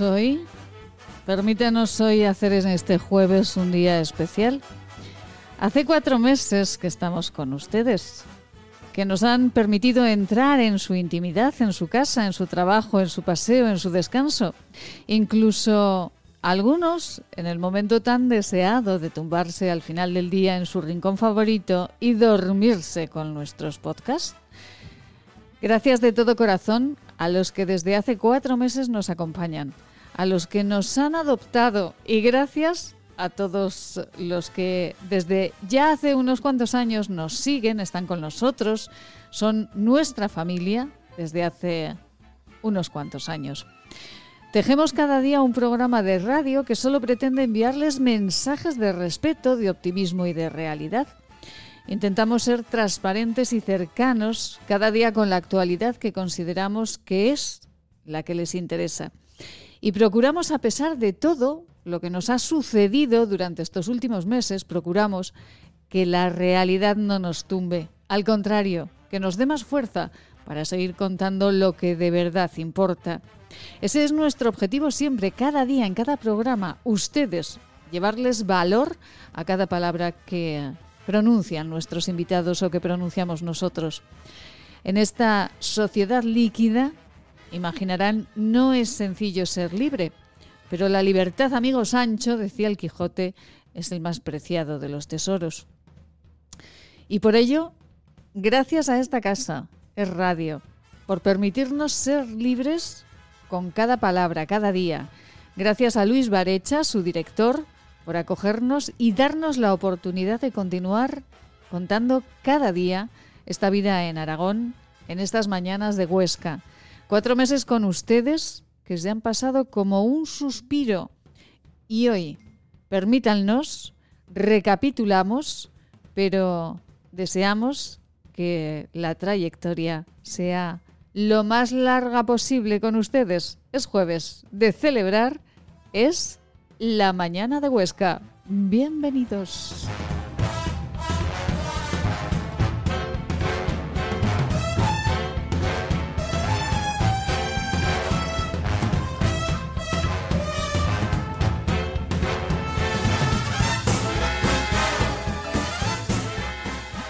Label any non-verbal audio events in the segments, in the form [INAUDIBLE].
hoy, permítanos hoy hacer en este jueves un día especial. Hace cuatro meses que estamos con ustedes, que nos han permitido entrar en su intimidad, en su casa, en su trabajo, en su paseo, en su descanso. Incluso algunos, en el momento tan deseado de tumbarse al final del día en su rincón favorito y dormirse con nuestros podcasts. Gracias de todo corazón a los que desde hace cuatro meses nos acompañan, a los que nos han adoptado y gracias a todos los que desde ya hace unos cuantos años nos siguen, están con nosotros, son nuestra familia desde hace unos cuantos años. Tejemos cada día un programa de radio que solo pretende enviarles mensajes de respeto, de optimismo y de realidad. Intentamos ser transparentes y cercanos cada día con la actualidad que consideramos que es la que les interesa. Y procuramos, a pesar de todo, lo que nos ha sucedido durante estos últimos meses, procuramos que la realidad no nos tumbe. Al contrario, que nos dé más fuerza para seguir contando lo que de verdad importa. Ese es nuestro objetivo siempre, cada día, en cada programa, ustedes, llevarles valor a cada palabra que pronuncian nuestros invitados o que pronunciamos nosotros. En esta sociedad líquida, imaginarán, no es sencillo ser libre. Pero la libertad, amigo Sancho, decía el Quijote, es el más preciado de los tesoros. Y por ello, gracias a esta casa, es radio, por permitirnos ser libres con cada palabra, cada día. Gracias a Luis Barecha, su director, por acogernos y darnos la oportunidad de continuar contando cada día esta vida en Aragón, en estas mañanas de Huesca. Cuatro meses con ustedes que se han pasado como un suspiro. Y hoy, permítanos, recapitulamos, pero deseamos que la trayectoria sea lo más larga posible con ustedes. Es jueves de celebrar, es la mañana de Huesca. Bienvenidos.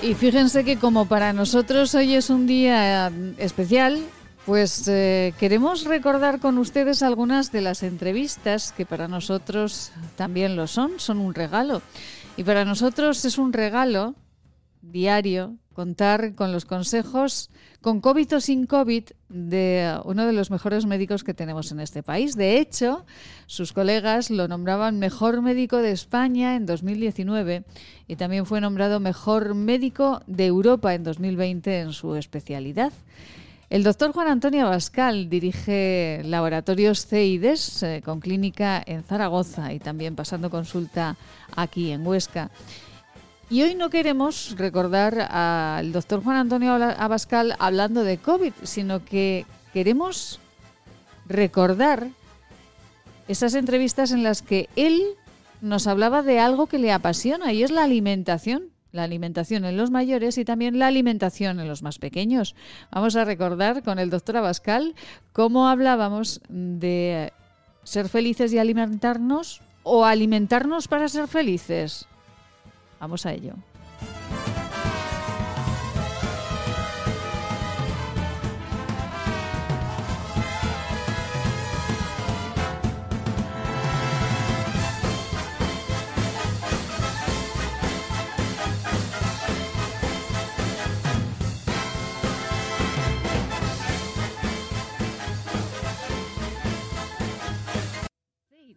Y fíjense que como para nosotros hoy es un día eh, especial, pues eh, queremos recordar con ustedes algunas de las entrevistas que para nosotros también lo son, son un regalo. Y para nosotros es un regalo diario contar con los consejos con COVID o sin COVID de uno de los mejores médicos que tenemos en este país. De hecho, sus colegas lo nombraban mejor médico de España en 2019 y también fue nombrado mejor médico de Europa en 2020 en su especialidad. El doctor Juan Antonio Abascal dirige laboratorios CIDES eh, con clínica en Zaragoza y también pasando consulta aquí en Huesca. Y hoy no queremos recordar al doctor Juan Antonio Abascal hablando de COVID, sino que queremos recordar esas entrevistas en las que él nos hablaba de algo que le apasiona y es la alimentación. La alimentación en los mayores y también la alimentación en los más pequeños. Vamos a recordar con el doctor Abascal cómo hablábamos de ser felices y alimentarnos o alimentarnos para ser felices. Vamos a ello.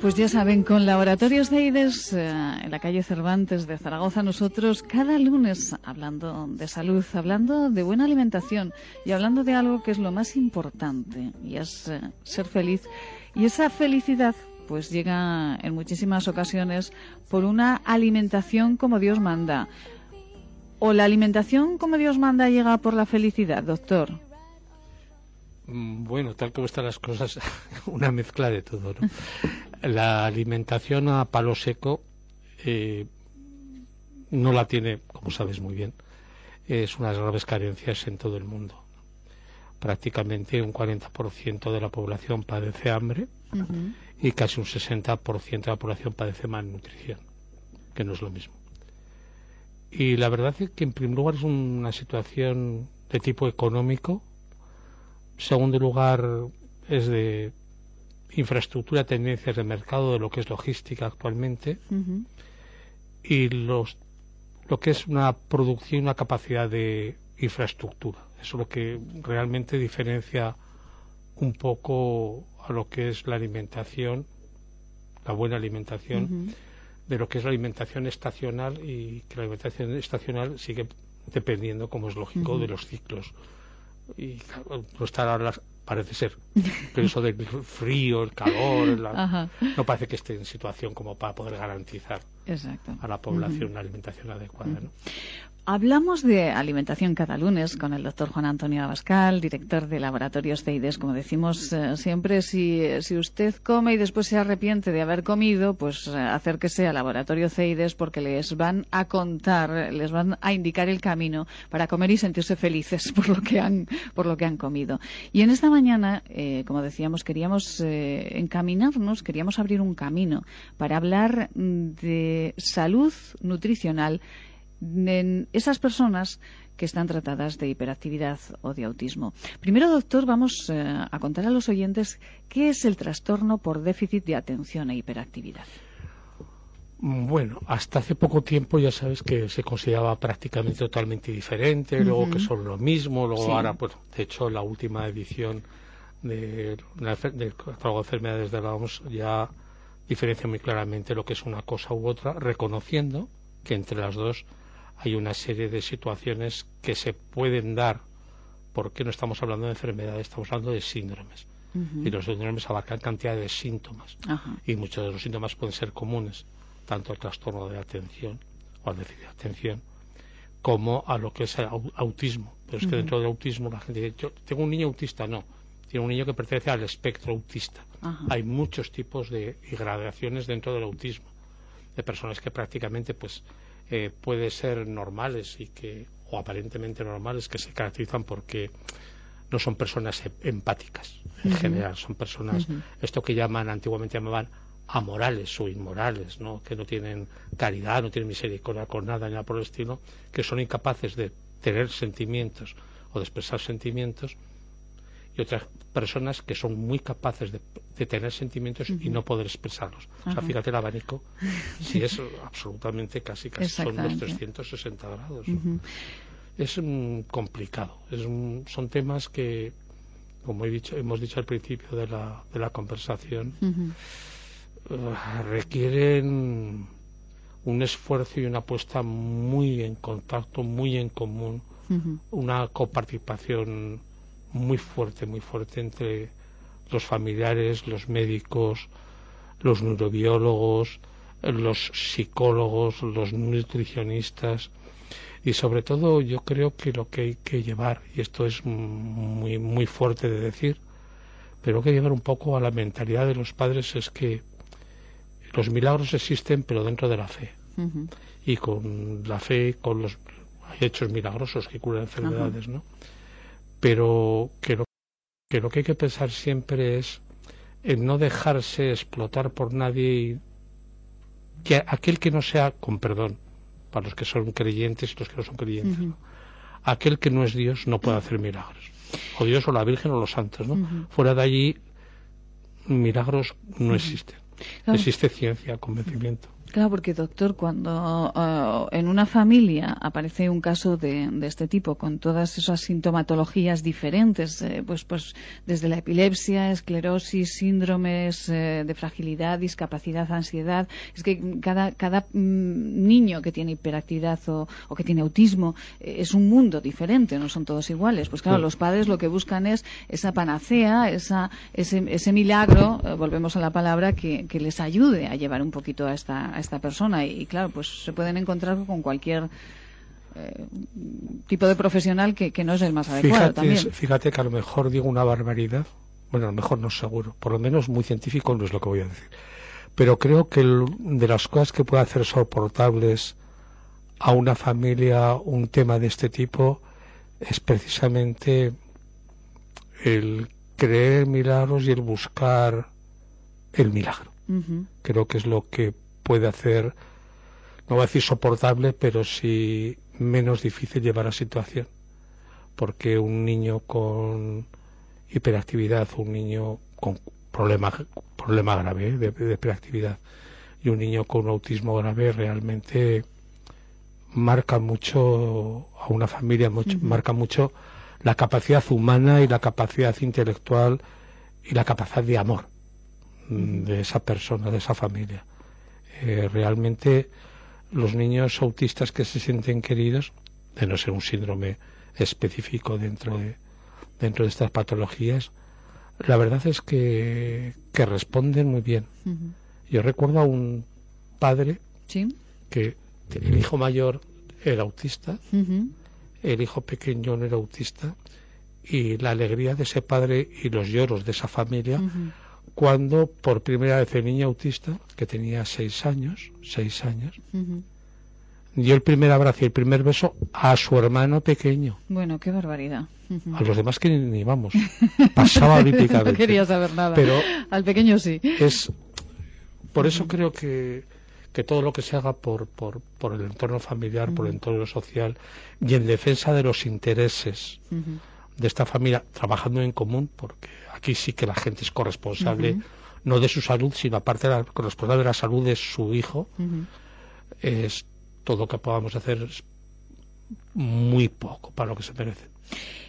Pues ya saben, con Laboratorios de IDES eh, en la calle Cervantes de Zaragoza, nosotros cada lunes hablando de salud, hablando de buena alimentación y hablando de algo que es lo más importante y es eh, ser feliz. Y esa felicidad pues llega en muchísimas ocasiones por una alimentación como Dios manda. ¿O la alimentación como Dios manda llega por la felicidad, doctor? Mm, bueno, tal como están las cosas, [LAUGHS] una mezcla de todo. ¿no? [LAUGHS] La alimentación a palo seco eh, no la tiene, como sabes muy bien, es unas graves carencias en todo el mundo. Prácticamente un 40% de la población padece hambre y casi un 60% de la población padece malnutrición, que no es lo mismo. Y la verdad es que en primer lugar es una situación de tipo económico Segundo lugar, es de infraestructura, tendencias de mercado, de lo que es logística actualmente. Y los, lo que es una producción, una capacidad de infraestructura. Eso es lo que realmente diferencia un poco a lo que es la alimentación, la buena alimentación, de lo que es la alimentación estacional y que la alimentación estacional sigue dependiendo, como es lógico, de los ciclos y no está ahora parece ser. Pero eso del frío el calor [LAUGHS] no parece que esté en situación como para poder garantizar a la población una alimentación adecuada ¿no? Hablamos de alimentación cada lunes con el doctor Juan Antonio Abascal, director de Laboratorios CEIDES. Como decimos eh, siempre, si, si, usted come y después se arrepiente de haber comido, pues eh, acérquese al Laboratorio CEIDES porque les van a contar, les van a indicar el camino para comer y sentirse felices [LAUGHS] por lo que han, por lo que han comido. Y en esta mañana, eh, como decíamos, queríamos encaminarnos, queríamos abrir un camino para hablar de salud nutricional en esas personas que están tratadas de hiperactividad o de autismo. Primero, doctor, vamos eh, a contar a los oyentes qué es el trastorno por déficit de atención e hiperactividad. Bueno, hasta hace poco tiempo ya sabes que se consideraba prácticamente totalmente diferente, luego que son lo mismo, luego ahora, pues, de hecho, la última edición de, del catálogo de enfermedades de la OMS ya diferencia muy claramente lo que es una cosa u otra, reconociendo que entre las dos hay una serie de situaciones que se pueden dar porque no estamos hablando de enfermedades, estamos hablando de síndromes. Y los síndromes abarcan cantidad de síntomas. Y muchos de los síntomas pueden ser comunes, tanto al trastorno de atención o al déficit de atención, como a lo que es el autismo. Pero es que dentro del autismo la gente dice, yo tengo un niño autista, no. Tiene un niño que pertenece al espectro autista. Hay muchos tipos de gradaciones dentro del autismo. De personas que prácticamente pues eh, puede ser normales y que o aparentemente normales que se caracterizan porque no son personas em, empáticas en general. Son personas esto que llaman antiguamente llamaban amorales o inmorales no que no tienen caridad no tienen misericordia con nada ni nada por el estilo que son incapaces de tener sentimientos o de expresar sentimientos y otras personas que son muy capaces de, tener sentimientos y no poder expresarlos. O sea, fíjate el abanico, [LAUGHS] si es absolutamente casi, casi son los 360 grados. Es complicado, es son temas que, como he dicho, hemos dicho al principio de la, de la conversación, uh, requieren un esfuerzo y una apuesta muy en contacto, muy en común, una coparticipación muy fuerte, muy fuerte entre los familiares, los médicos, los neurobiólogos, los psicólogos, los nutricionistas y sobre todo yo creo que lo que hay que llevar, y esto es muy, muy fuerte de decir, pero hay que llevar un poco a la mentalidad de los padres es que los milagros existen pero dentro de la fe. Y con la fe, con los hechos milagrosos que curan enfermedades, ¿no? Pero que lo, que lo que hay que pensar siempre es en no dejarse explotar por nadie y que aquel que no sea, con perdón, para los que son creyentes y los que no son creyentes, aquel que no es Dios no puede hacer milagros. O Dios o la Virgen o los santos, ¿no? Fuera de allí, milagros no existen. Existe ciencia, convencimiento. Claro, porque doctor, cuando eh, en una familia aparece un caso de, este tipo, con todas esas sintomatologías diferentes, eh, pues, pues desde la epilepsia, esclerosis, síndromes eh, de fragilidad, discapacidad, ansiedad, es que cada, cada mm, niño que tiene hiperactividad o, que tiene autismo es un mundo diferente, no son todos iguales. Pues claro, los padres lo que buscan es esa panacea, esa, ese, ese milagro, volvemos a la palabra, que, que les ayude a llevar un poquito a esta esta persona. Y, claro, pues se pueden encontrar con cualquier eh, tipo de profesional que, no es el más adecuado fíjate, también. Fíjate que a lo mejor digo una barbaridad, bueno, a lo mejor no seguro, por lo menos muy científico no es lo que voy a decir, pero creo que de las cosas que puede hacer soportables a una familia un tema de este tipo es precisamente el creer milagros y el buscar el milagro. Creo que es lo que puede hacer, no voy a decir soportable, pero sí menos difícil llevar la situación. Porque un niño con hiperactividad, un niño con problema, problema grave de, hiperactividad y un niño con autismo grave realmente marca mucho a una familia, marca mucho la capacidad humana y la capacidad intelectual y la capacidad de amor de esa persona, de esa familia. Eh, realmente los niños autistas que se sienten queridos, de no ser un síndrome específico dentro de, dentro de estas patologías, la verdad es que, que responden muy bien. Yo recuerdo a un padre que el hijo mayor era autista, el hijo pequeño no era autista, y la alegría de ese padre y los lloros de esa familia cuando por primera vez el niño autista, que tenía seis años, seis años, dio el primer abrazo y el primer beso a su hermano pequeño. Bueno, qué barbaridad. A los demás que ni, vamos, pasaba olímpicamente. [LAUGHS] no quería saber nada. Pero al pequeño sí. Es por eso creo que, que todo lo que se haga por, por, por el entorno familiar, por el entorno social y en defensa de los intereses de esta familia, trabajando en común, porque aquí sí que la gente es corresponsable, no de su salud, sino aparte de la corresponsable de la salud de su hijo, es todo lo que podamos hacer muy poco para lo que se merece.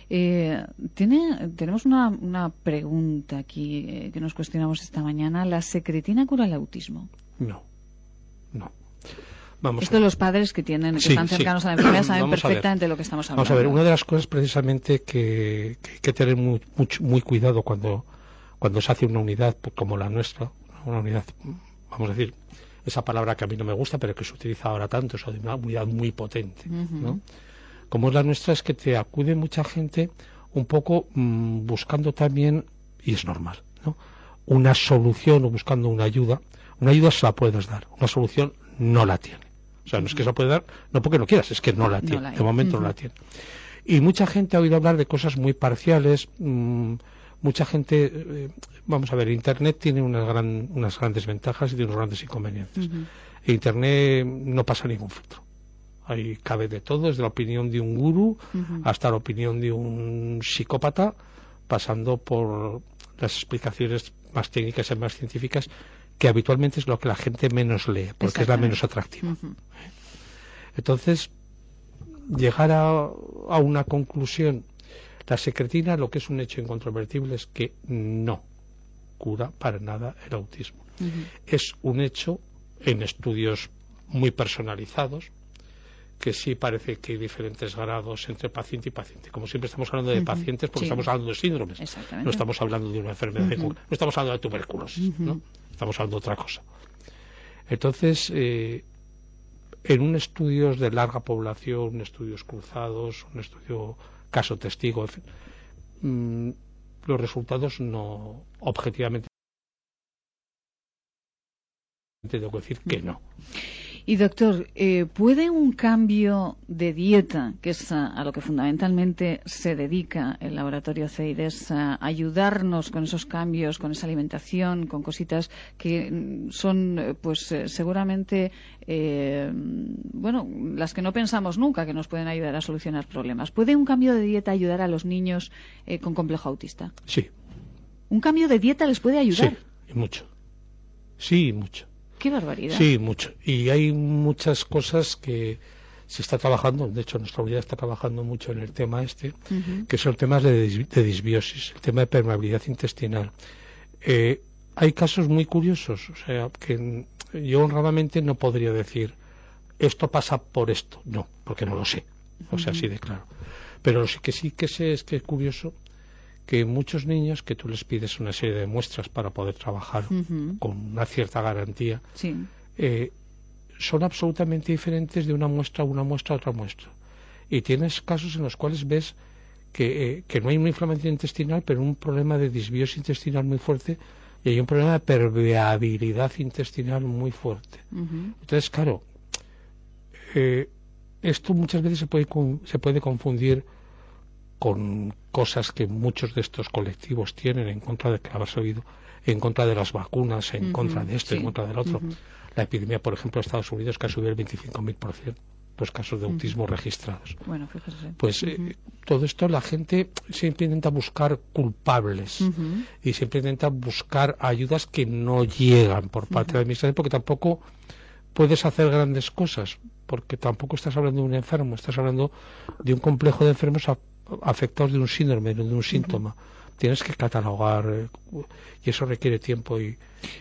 Eh, tiene, tenemos una, una pregunta aquí eh, que nos cuestionamos esta mañana. ¿La secretina cura el autismo? No, no. Vamos Esto los padres que tienen que están cercanos a la enfermedad [CLEARS THROAT] saben perfectamente de lo que estamos hablando. Vamos a ver, una de las cosas precisamente que, hay que tener muy, muy, cuidado cuando, cuando se hace una unidad como la nuestra, una unidad, vamos a decir, esa palabra que a mí no me gusta, pero que se utiliza ahora tanto, de una unidad muy potente, ¿no? Como es la nuestra, es que te acude mucha gente un poco mm, buscando también, y es normal, ¿no? una solución o buscando una ayuda. Una ayuda se la puedes dar, una solución no la tiene. O sea, no es que se la puede dar, no porque no quieras, es que no la tiene. de momento no la tiene. Y mucha gente ha oído hablar de cosas muy parciales. Mm, mucha gente, eh, vamos a ver, Internet tiene unas, gran, unas grandes ventajas y tiene unos grandes inconvenientes. Internet no pasa ningún filtro. Ahí cabe de todo, desde la opinión de un gurú hasta la opinión de un psicópata, pasando por las explicaciones más técnicas y más científicas que habitualmente es lo que la gente menos lee, porque es la menos atractiva. Entonces, llegar a, una conclusión, la secretina, lo que es un hecho incontrovertible es que no cura para nada el autismo. Es un hecho en estudios muy personalizados, que sí parece que hay diferentes grados entre paciente y paciente. Como siempre estamos hablando de pacientes porque estamos hablando de síndromes, no estamos hablando de una enfermedad, no estamos hablando de tuberculosis, ¿no? Estamos hablando de otra cosa. Entonces, eh, en un estudio de larga población, estudios cruzados, un estudio caso testigo, mm, los resultados no objetivamente tengo que decir que no. Y doctor, eh, ¿puede un cambio de dieta, que es a, lo que fundamentalmente se dedica el laboratorio CEIDES, a ayudarnos con esos cambios, con esa alimentación, con cositas que mm, son, eh, pues eh, seguramente, bueno, las que no pensamos nunca que nos pueden ayudar a solucionar problemas? ¿Puede un cambio de dieta ayudar a los niños con complejo autista? Sí. ¿Un cambio de dieta les puede ayudar? Sí, y mucho. Sí, y mucho. Qué barbaridad. Sí, mucho. Y hay muchas cosas que se está trabajando, de hecho nuestra unidad está trabajando mucho en el tema este, que son temas de, disbiosis, el tema de permeabilidad intestinal. Eh, hay casos muy curiosos, o sea, que yo honradamente no podría decir esto pasa por esto, no, porque no lo sé, o sea, así de claro. Pero lo que sí que sé es que es curioso que muchos niños que tú les pides una serie de muestras para poder trabajar con una cierta garantía, eh, son absolutamente diferentes de una muestra a una muestra a otra muestra. Y tienes casos en los cuales ves que, eh, que no hay una inflamación intestinal, pero un problema de disbiosis intestinal muy fuerte y hay un problema de permeabilidad intestinal muy fuerte. Entonces, claro, eh, esto muchas veces se puede, se puede confundir con cosas que muchos de estos colectivos tienen en contra de que habrás oído, en contra de las vacunas, en contra de esto, en contra del otro. La epidemia, por ejemplo, de Estados Unidos que ha subido el 25.000% los casos de autismo registrados. Bueno, fíjese. Pues eh, todo esto la gente siempre intenta buscar culpables y siempre intenta buscar ayudas que no llegan por parte de la administración porque tampoco puedes hacer grandes cosas porque tampoco estás hablando de un enfermo, estás hablando de un complejo de enfermos afectados de un síndrome, de un síntoma tienes que catalogar eh, y eso requiere tiempo y,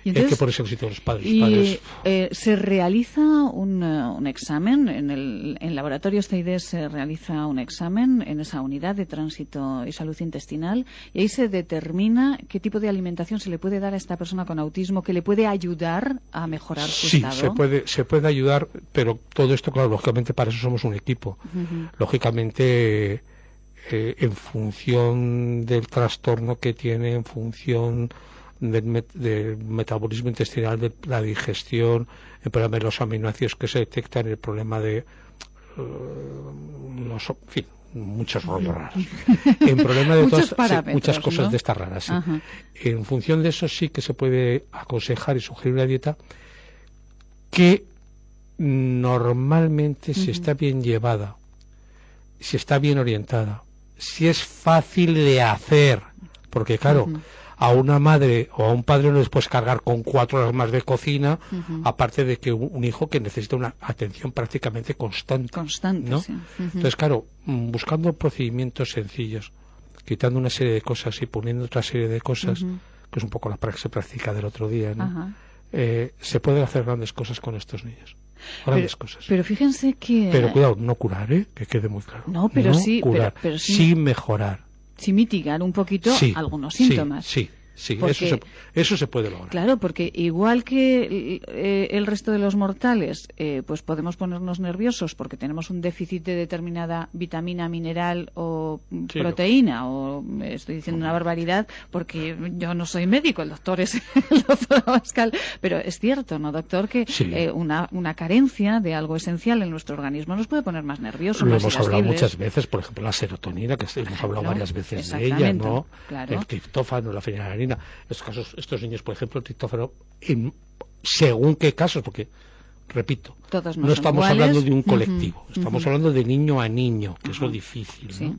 hay que ponerse en sitio de los padres. Y, eh, se realiza un, eh, un, examen en el en laboratorio CIDES se realiza un examen en esa unidad de tránsito y salud intestinal y ahí se determina qué tipo de alimentación se le puede dar a esta persona con autismo que le puede ayudar a mejorar su sí, se puede se puede ayudar, pero todo esto claro, lógicamente para eso somos un equipo. Lógicamente eh, en función del trastorno que tiene, en función del, metabolismo intestinal, de la digestión, el problema de los aminoácidos que se detectan, el problema de eh, los, en fin, muchos rollos raros. En problema de [LAUGHS] muchas cosas de estas raras. En función de eso sí que se puede aconsejar y sugerir una dieta que normalmente si está bien llevada, si está bien orientada, si es fácil de hacer, porque claro, a una madre o a un padre no les puedes cargar con cuatro horas más de cocina, aparte de que un, hijo que necesita una atención prácticamente constante. Constante, ¿no? Entonces, claro, mm, buscando procedimientos sencillos, quitando una serie de cosas y poniendo otra serie de cosas, que es un poco la práctica del otro día, ¿no? Eh, se pueden hacer grandes cosas con estos niños grandes cosas. Pero fíjense que... Pero cuidado, no curar, ¿eh? que quede muy claro. No, pero sí, curar, pero, sí, mejorar. Sí mitigar un poquito algunos síntomas. Sí, Sí, eso, se, eso se puede lograr. Claro, porque igual que eh, el resto de los mortales, eh, pues podemos ponernos nerviosos porque tenemos un déficit de determinada vitamina, mineral o proteína, o estoy diciendo una barbaridad porque yo no soy médico, el doctor es [LAUGHS] el doctor Abascal, pero es cierto, ¿no, doctor? Que eh, una, una carencia de algo esencial en nuestro organismo nos puede poner más nerviosos. Lo hemos hablado muchas veces, por ejemplo, la serotonina, que hemos hablado varias veces de ella, ¿no? El triptófano, la estos casos, estos niños, por ejemplo, el triptófano, en, según qué casos, porque repito, no, estamos hablando de un colectivo, estamos hablando de niño a niño, que es lo difícil.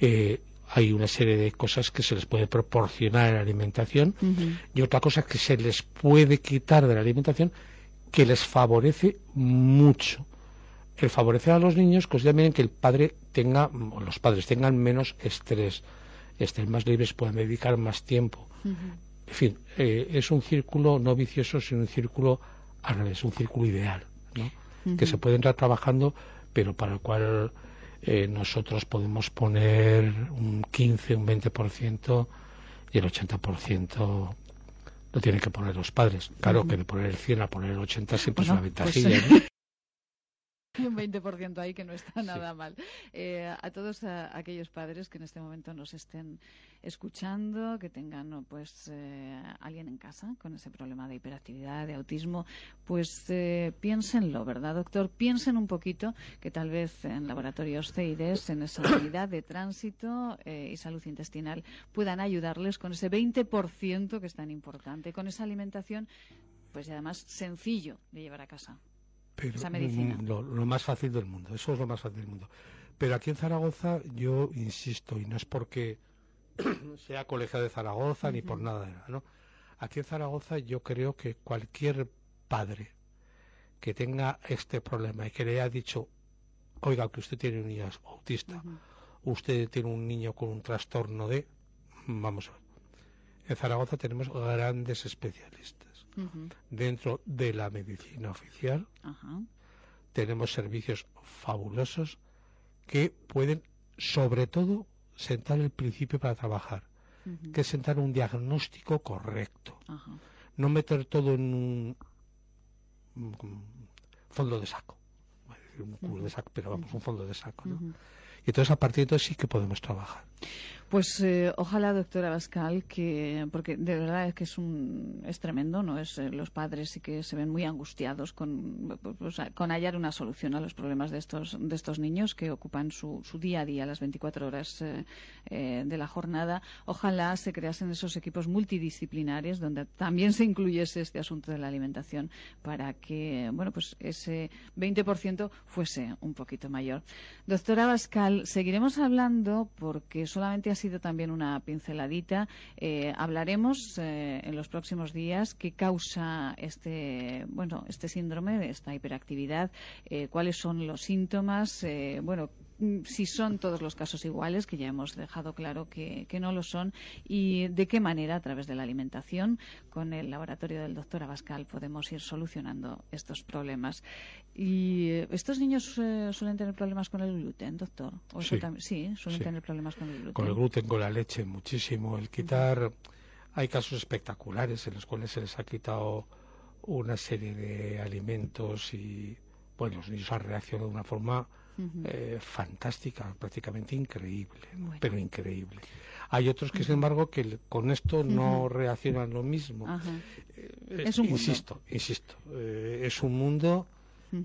Eh, hay una serie de cosas que se les puede proporcionar en la alimentación y otra cosa que se les puede quitar de la alimentación que les favorece mucho. El favorecer a los niños considera que el padre tenga, o los padres tengan menos estrés, estén más libres, puedan dedicar más tiempo. En fin, eh, es un círculo no vicioso, sino un círculo al revés, un círculo ideal, ¿no? que se puede entrar trabajando, pero para el cual eh, nosotros podemos poner un 15, un 20% y el 80% lo tienen que poner los padres. Claro que de poner el 100 a poner el 80 siempre es una pues, ventajilla. [LAUGHS] Y un 20% ahí que no está nada mal. Eh, a todos aquellos padres que en este momento nos estén escuchando, que tengan pues eh, alguien en casa con ese problema de hiperactividad, de autismo, pues eh, piénsenlo, ¿verdad, doctor? Piensen un poquito que tal vez en laboratorios CIDES, en esa unidad de tránsito y salud intestinal, puedan ayudarles con ese 20% que es tan importante, con esa alimentación, pues además sencillo de llevar a casa. Mm, lo, más fácil del mundo, eso es lo más fácil del mundo. Pero aquí en Zaragoza, yo insisto, y no es porque [CLEARS THROAT] sea colegio de Zaragoza ni por nada, ¿no? Aquí en Zaragoza yo creo que cualquier padre que tenga este problema y que le haya dicho, oiga, que usted tiene un niño autista, usted tiene un niño con un trastorno de, vamos a ver, en Zaragoza tenemos grandes especialistas. Dentro de la medicina oficial tenemos servicios fabulosos que pueden, sobre todo, sentar el principio para trabajar, que es sentar un diagnóstico correcto. No meter todo en un fondo de saco. Un culo de saco, pero vamos, un fondo de saco. ¿no? Y entonces a partir de eso sí que podemos trabajar. Pues eh, ojalá, doctora Bascal, que porque de verdad es que es un es tremendo, no es eh, los padres sí que se ven muy angustiados con, pues, con hallar una solución a los problemas de estos de estos niños que ocupan su, su día a día, las 24 horas eh, de la jornada. Ojalá se creasen esos equipos multidisciplinares donde también se incluyese este asunto de la alimentación para que bueno pues ese 20% fuese un poquito mayor. Doctora Bascal, seguiremos hablando porque solamente sido también una pinceladita. Eh, hablaremos eh, en los próximos días qué causa este, bueno, este síndrome, esta hiperactividad, eh, cuáles son los síntomas, bueno, si son todos los casos iguales, que ya hemos dejado claro que, no lo son, y de qué manera, a través de la alimentación, con el laboratorio del doctor Abascal, podemos ir solucionando estos problemas. ¿Y estos niños eh, suelen tener problemas con el gluten, doctor? sí, suelen tener problemas con el gluten. Con el gluten, con la leche, muchísimo. El quitar. Hay casos espectaculares en los cuales se les ha quitado una serie de alimentos y, bueno, los niños han reaccionado de una forma eh, fantástica, prácticamente increíble, pero increíble. Hay otros que, sin embargo, que con esto no reaccionan lo mismo. Eh, es un insisto, insisto, eh, es un mundo,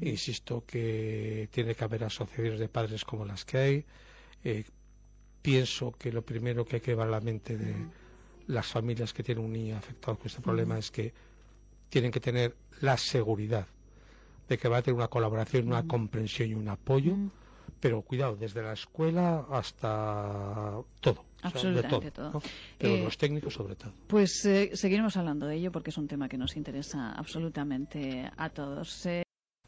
insisto, que tiene que haber asociaciones de padres como las que hay. pienso que lo primero que hay que llevar a la mente de las familias que tienen un niño afectado con este problema es que tienen que tener la seguridad de que va a tener una colaboración, una comprensión y un apoyo, pero cuidado, desde la escuela hasta todo. Absolutamente todo. Pero eh, los técnicos sobre todo. Pues eh, seguiremos hablando de ello porque es un tema que nos interesa absolutamente a todos. Eh,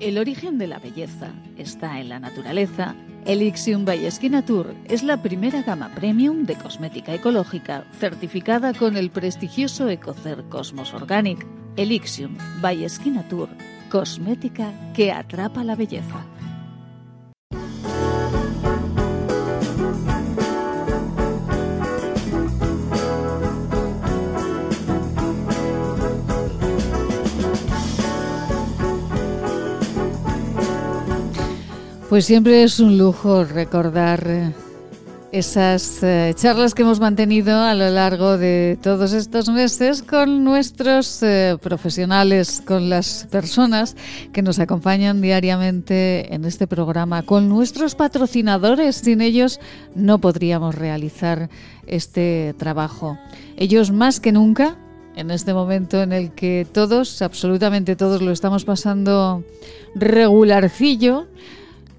El origen de la belleza está en la naturaleza. Elixium by Tour es la primera gama premium de cosmética ecológica certificada con el prestigioso Ecocer Cosmos Organic. Elixium by Tour, cosmética que atrapa la belleza. Pues siempre es un lujo recordar eh, esas eh, charlas que hemos mantenido a lo largo de todos estos meses con nuestros eh, profesionales, con las personas que nos acompañan diariamente en este programa, con nuestros patrocinadores. Sin ellos no podríamos realizar este trabajo. Ellos más que nunca, en este momento en el que todos, absolutamente todos, lo estamos pasando regularcillo,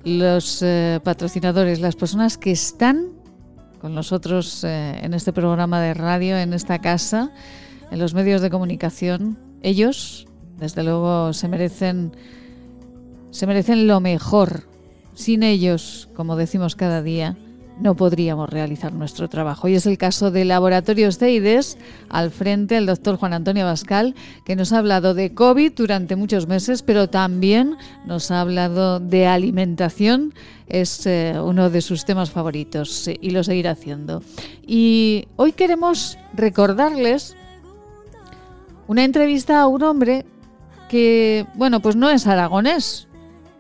los eh, patrocinadores, las personas que están con nosotros eh, en este programa de radio, en esta casa, en los medios de comunicación, ellos, desde luego, se merecen, se merecen lo mejor. Sin ellos, como decimos cada día, no podríamos realizar nuestro trabajo. Y es el caso de Laboratorios CEIDES, al frente el doctor Juan Antonio Bascal, que nos ha hablado de COVID durante muchos meses, pero también nos ha hablado de alimentación. Es eh, uno de sus temas favoritos y lo seguirá haciendo. Y hoy queremos recordarles una entrevista a un hombre que, bueno, pues no es aragonés,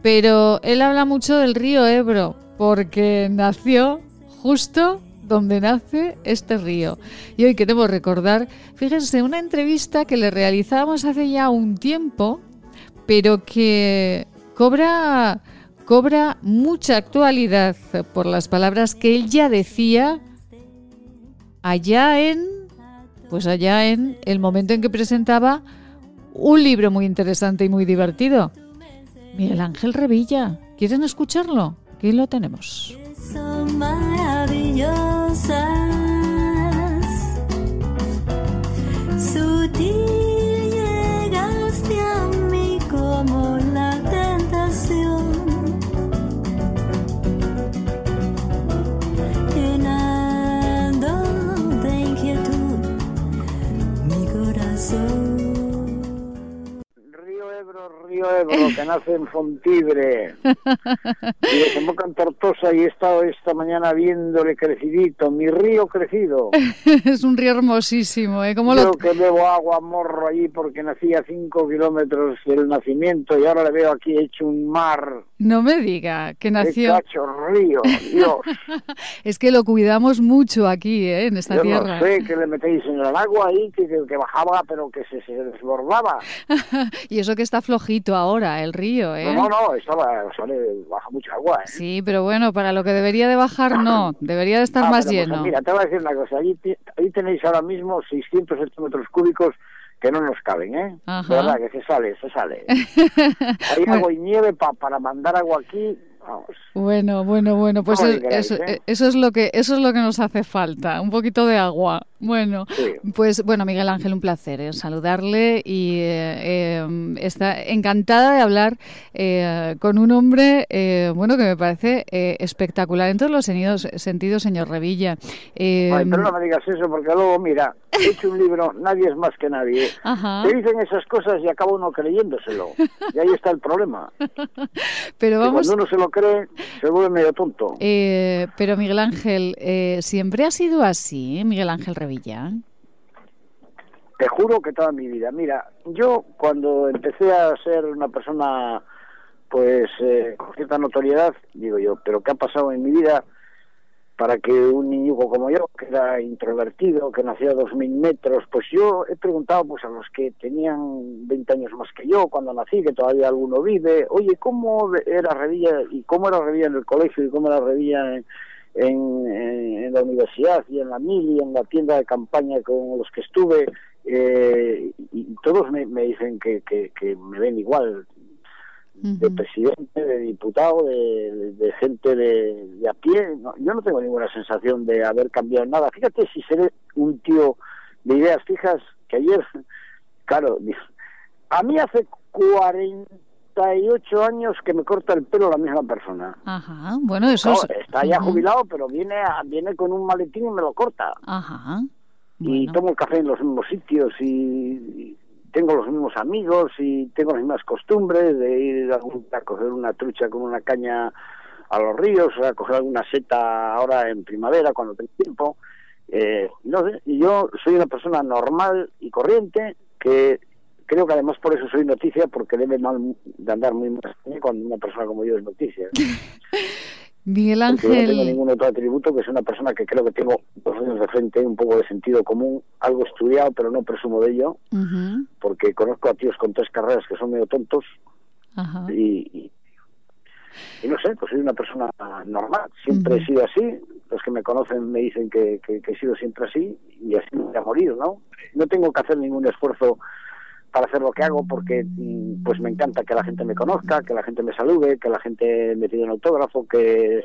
pero él habla mucho del río Ebro porque nació justo donde nace este río. Y hoy queremos recordar, fíjense, una entrevista que le realizamos hace ya un tiempo, pero que cobra, cobra mucha actualidad por las palabras que él ya decía allá en Pues allá en el momento en que presentaba un libro muy interesante y muy divertido. Miguel Ángel Revilla, ¿quieren escucharlo? Aquí lo tenemos. Nace en Fontibre y desemboca en Tortosa y he estado esta mañana viéndole crecidito, mi río crecido. [LAUGHS] es un río hermosísimo, ¿eh? ¿Cómo Yo lo... que bebo agua morro allí porque nací a cinco kilómetros del nacimiento y ahora le veo aquí hecho un mar. No me diga que ¡Qué nació... cacho río! Dios, [LAUGHS] Es que lo cuidamos mucho aquí, ¿eh? En esta yo tierra. no sé qué le metéis en el agua ahí, que, que- que bajaba pero que se, se desbordaba. [LAUGHS] y eso que está flojito ahora, el río, ¿eh? No, no, no, estaba, sale, baja mucha agua. ¿eh? Sí, pero bueno, para lo que debería de bajar, no. Debería de estar Ah, más pues, lleno. mira, te voy a decir una cosa. Ti- ahí tenéis ahora mismo 600 centímetros cúbicos que no nos caben, ¿eh? Ajá. De verdad, que se sale, se sale. [LAUGHS] Hay Bueno. agua y nieve pa- para mandar agua aquí, vamos. Bueno, bueno, bueno, pues es- queráis, eso, ¿eh? eso es lo que eso es lo que nos hace falta, un poquito de agua. Bueno, Sí. pues bueno, Miguel Ángel, un placer ¿eh? saludarle y eh, eh, está encantada de hablar eh, con un hombre, eh, bueno, que me parece eh, espectacular en todos los sentidos, sentidos señor Revilla. Ay, pero no me digas eso porque luego, mira, [LAUGHS] he hecho un libro, nadie es más que nadie. Ajá. Te dicen esas cosas y acaba uno creyéndoselo. Y ahí está el problema. [LAUGHS] pero vamos, cuando uno se lo cree, se vuelve medio tonto. pero Miguel Ángel, siempre ha sido así, ¿eh? Miguel Ángel Revilla. Te juro que toda mi vida. Mira, yo cuando empecé a ser una persona, pues, eh, con cierta notoriedad, digo yo, pero ¿qué ha pasado en mi vida para que un niñugo como yo, que era introvertido, que nació a dos mil metros, pues yo he preguntado pues a los que tenían 20 años más que yo cuando nací, que todavía alguno vive, oye, ¿cómo era Revilla y cómo era Revilla en el colegio y cómo era Revilla en, en, en- en la universidad y en la mili, en la tienda de campaña con los que estuve? eh, y, todos me, me dicen que, que, que me ven igual, de presidente, de diputado, de, de- de gente de, de a pie. No, yo no tengo ninguna sensación de haber cambiado nada. Fíjate si seré un tío de ideas fijas que ayer, [LAUGHS] claro, [LAUGHS] a mí hace 48 años que me corta el pelo la misma persona. Ajá, bueno, eso es... está ya jubilado, pero viene a- viene con un maletín y me lo corta. Ajá. Y tomo el café en los mismos sitios y, tengo los mismos amigos y tengo las mismas costumbres de ir a, coger una trucha con una caña a los ríos, a coger alguna seta ahora en primavera cuando tengo tiempo. Eh, no sé, y yo soy una persona normal y corriente que creo que además por eso soy noticia porque debe mal de andar muy mal cuando una persona como yo es noticia. [LAUGHS] Miguel Porque yo no tengo Ángel, ningún otro atributo que es una persona que creo que tengo dos años de frente, un poco de sentido común, algo estudiado, pero no presumo de ello, porque conozco a tíos con tres carreras que son medio tontos ajá. y, y, y no sé, pues soy una persona normal, siempre he sido así, los que me conocen me dicen que, que, que he sido siempre así y así me voy a morir, ¿no? No tengo que hacer ningún esfuerzo para hacer lo que hago porque mm, pues me encanta que la gente me conozca, que la gente me salude, que la gente me pida un autógrafo, que,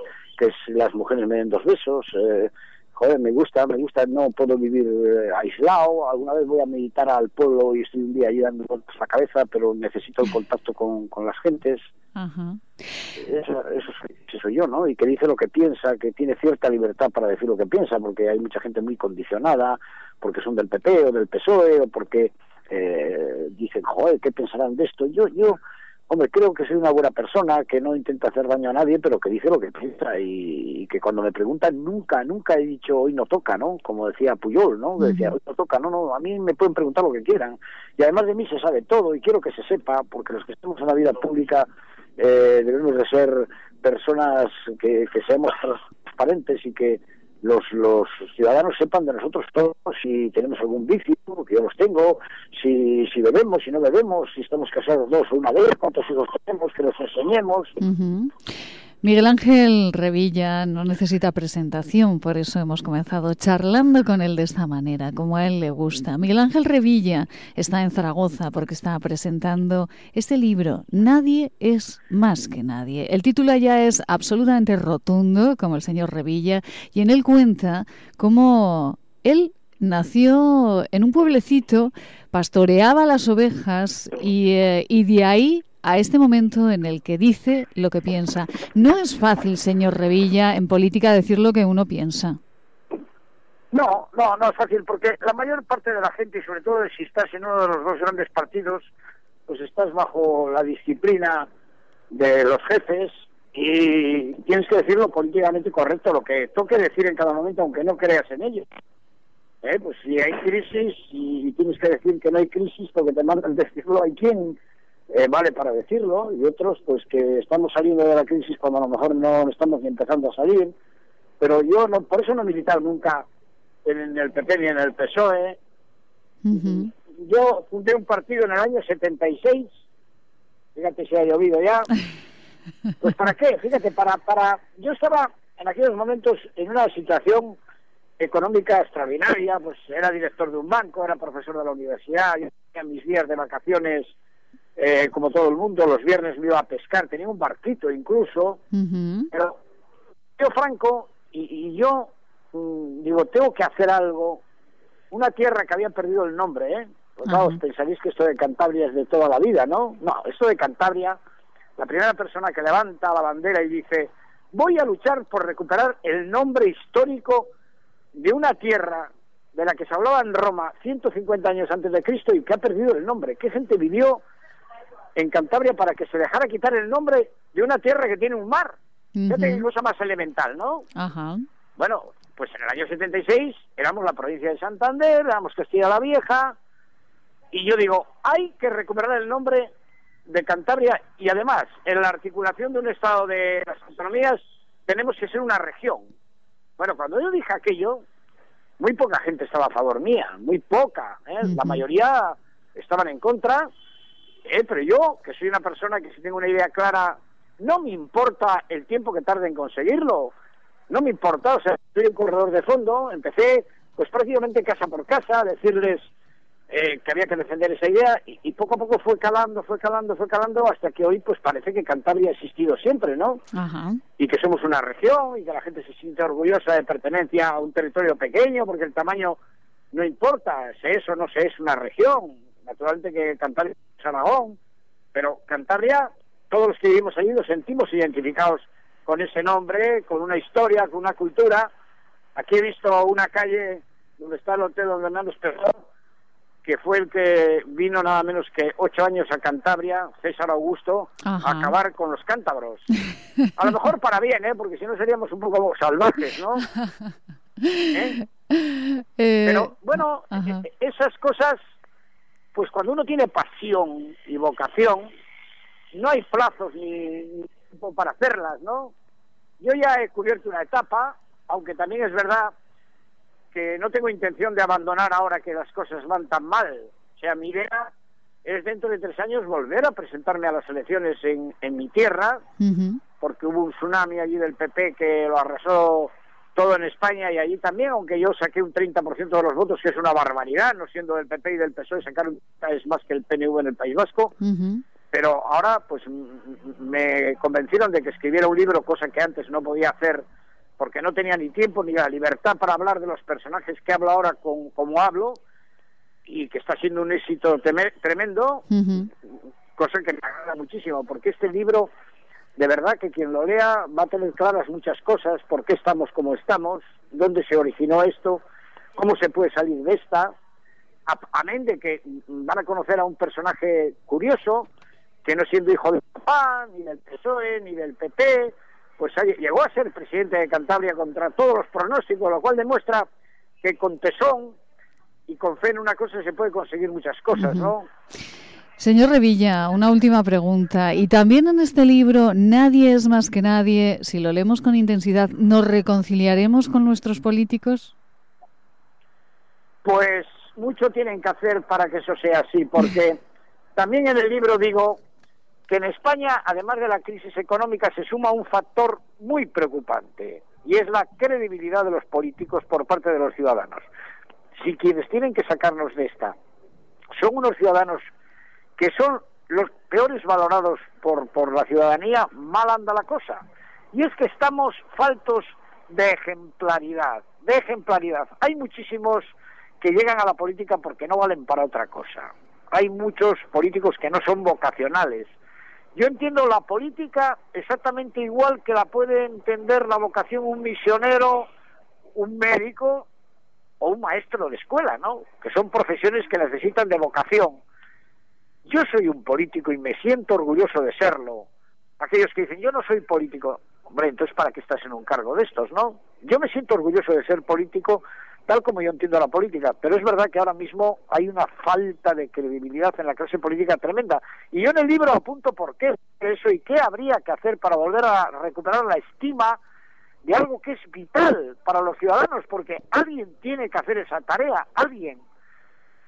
las mujeres me den dos besos. eh, joder, me gusta, me gusta, no puedo vivir eh, aislado. Alguna vez voy a meditar al pueblo y estoy un día ahí dando vueltas la cabeza, pero necesito el contacto con, con las gentes. Ajá. Eso, eso, soy, eso soy yo, ¿no? Y que dice lo que piensa, que tiene cierta libertad para decir lo que piensa, porque hay mucha gente muy condicionada, porque son del PP o del PSOE, o porque eh, dicen, joder, ¿qué pensarán de esto? Yo, yo, hombre, creo que soy una buena persona, que no intenta hacer daño a nadie, pero que dice lo que piensa y, y que cuando me preguntan, nunca, nunca he dicho, hoy no toca, ¿no? Como decía Puyol, ¿no? Que decía, hoy no toca, no, no, a mí me pueden preguntar lo que quieran. Y además de mí se sabe todo y quiero que se sepa, porque los que estamos en la vida pública eh, debemos de ser personas que, que seamos [LAUGHS] transparentes y que los, los ciudadanos sepan de nosotros todos si tenemos algún vicio, que yo los tengo, si, si bebemos, si no bebemos, si estamos casados dos o una vez, cuántos hijos tenemos, que los enseñemos. Miguel Ángel Revilla no necesita presentación, por eso hemos comenzado charlando con él de esta manera, como a él le gusta. Miguel Ángel Revilla está en Zaragoza porque está presentando este libro, Nadie es más que nadie. El título ya es absolutamente rotundo, como el señor Revilla, y en él cuenta cómo él nació en un pueblecito, pastoreaba las ovejas y, eh, y de ahí a este momento en el que dice lo que piensa. No es fácil, señor Revilla, en política decir lo que uno piensa. No, no, no es fácil, porque la mayor parte de la gente, y sobre todo si estás en uno de los dos grandes partidos, pues estás bajo la disciplina de los jefes y tienes que decirlo políticamente correcto, lo que toque decir en cada momento, aunque no creas en ello. ¿Eh? Pues si hay crisis y tienes que decir que no hay crisis porque te mandan [LAUGHS] decirlo, hay quien eh, vale para decirlo, y otros pues que estamos saliendo de la crisis cuando a lo mejor no estamos ni empezando a salir, pero yo no por eso no he militado nunca en el PP ni en el PSOE. Yo fundé un partido en el año 76, fíjate si ha llovido ya, [LAUGHS] pues ¿para qué? Fíjate, para, para, yo estaba en aquellos momentos en una situación económica extraordinaria, pues era director de un banco, era profesor de la universidad, yo tenía mis días de vacaciones eh, como todo el mundo, los viernes me iba a pescar, tenía un barquito incluso, pero yo Franco y, yo mm, digo, tengo que hacer algo, una tierra que había perdido el nombre, ¿eh? Pues os pensaréis que esto de Cantabria es de toda la vida, ¿no? No, esto de Cantabria, la primera persona que levanta la bandera y dice, voy a luchar por recuperar el nombre histórico de una tierra de la que se hablaba en Roma 150 años antes de Cristo y que ha perdido el nombre. ¿Qué gente vivió en Cantabria para que se dejara quitar el nombre de una tierra que tiene un mar. Uh -huh. cosa más elemental, ¿no? Ajá. Bueno, pues en el año 76 éramos la provincia de Santander, éramos Castilla la Vieja, y yo digo, hay que recuperar el nombre de Cantabria y además en la articulación de un estado de las autonomías tenemos que ser una región. Bueno, cuando yo dije aquello, muy poca gente estaba a favor mía, muy poca, ¿eh? uh -huh. la mayoría estaban en contra eh, pero yo, que soy una persona que si tengo una idea clara, no me importa el tiempo que tarde en conseguirlo. No me importa, o sea, soy un corredor de fondo, empecé pues prácticamente casa por casa a decirles eh, que había que defender esa idea y, y, poco a poco fue calando, fue calando, fue calando hasta que hoy pues parece que Cantabria ha existido siempre, ¿no? Ajá. Y que somos una región y que la gente se siente orgullosa de pertenencia a un territorio pequeño porque el tamaño no importa, si eso no se es una región. Naturalmente que Cantabria es Aragón, pero Cantabria, todos los que vivimos allí nos sentimos identificados con ese nombre, con una historia, con una cultura. Aquí he visto una calle donde está el hotel donde Hernando Esperón, que fue el que vino nada menos que ocho años a Cantabria, César Augusto, Ajá. a acabar con los cántabros. A lo mejor para bien, ¿eh? porque si no seríamos un poco salvajes, ¿no? [LAUGHS] ¿Eh? Eh, Pero bueno, ajá. eh, esas cosas, pues cuando uno tiene pasión y vocación, no hay plazos ni, ni tiempo para hacerlas, ¿no? Yo ya he cubierto una etapa, aunque también es verdad que no tengo intención de abandonar ahora que las cosas van tan mal. O sea, mi idea es dentro de tres años volver a presentarme a las elecciones en, en mi tierra, porque hubo un tsunami allí del PP que lo arrasó todo en España y allí también, aunque yo saqué un 30% de los votos, que es una barbaridad, no siendo del PP y del PSOE, sacaron es más que el PNV en el País Vasco, pero ahora pues me convencieron de que escribiera un libro, cosa que antes no podía hacer porque no tenía ni tiempo ni la libertad para hablar de los personajes que hablo ahora con, como hablo y que está siendo un éxito teme- tremendo, cosa que me agrada muchísimo, porque este libro, de verdad que quien lo lea va a tener claras muchas cosas, por qué estamos como estamos, dónde se originó esto, cómo se puede salir de esta, amén de que van a conocer a un personaje curioso, que no siendo hijo del papá, ni del PSOE, ni del PP, pues llegó a ser presidente de Cantabria contra todos los pronósticos, lo cual demuestra que con tesón y con fe en una cosa se puede conseguir muchas cosas, ¿no? Señor Revilla, una última pregunta. Y también en este libro, Nadie es más que nadie, si lo leemos con intensidad, ¿nos reconciliaremos con nuestros políticos? Pues mucho tienen que hacer para que eso sea así, porque [LAUGHS] también en el libro digo que en España, además de la crisis económica, se suma un factor muy preocupante y es la credibilidad de los políticos por parte de los ciudadanos. Si quienes tienen que sacarnos de esta son unos ciudadanos que son los peores valorados por, por la ciudadanía, mal anda la cosa. Y es que estamos faltos de ejemplaridad, de ejemplaridad. Hay muchísimos que llegan a la política porque no valen para otra cosa. Hay muchos políticos que no son vocacionales. Yo entiendo la política exactamente igual que la puede entender la vocación un misionero, un médico o un maestro de escuela, ¿no? Que son profesiones que necesitan de vocación. Yo soy un político y me siento orgulloso de serlo. Aquellos que dicen, yo no soy político, hombre, entonces ¿para qué estás en un cargo de estos, no? Yo me siento orgulloso de ser político tal como yo entiendo la política, pero es verdad que ahora mismo hay una falta de credibilidad en la clase política tremenda. Y yo en el libro apunto por qué eso y qué habría que hacer para volver a recuperar la estima de algo que es vital para los ciudadanos, porque alguien tiene que hacer esa tarea, alguien.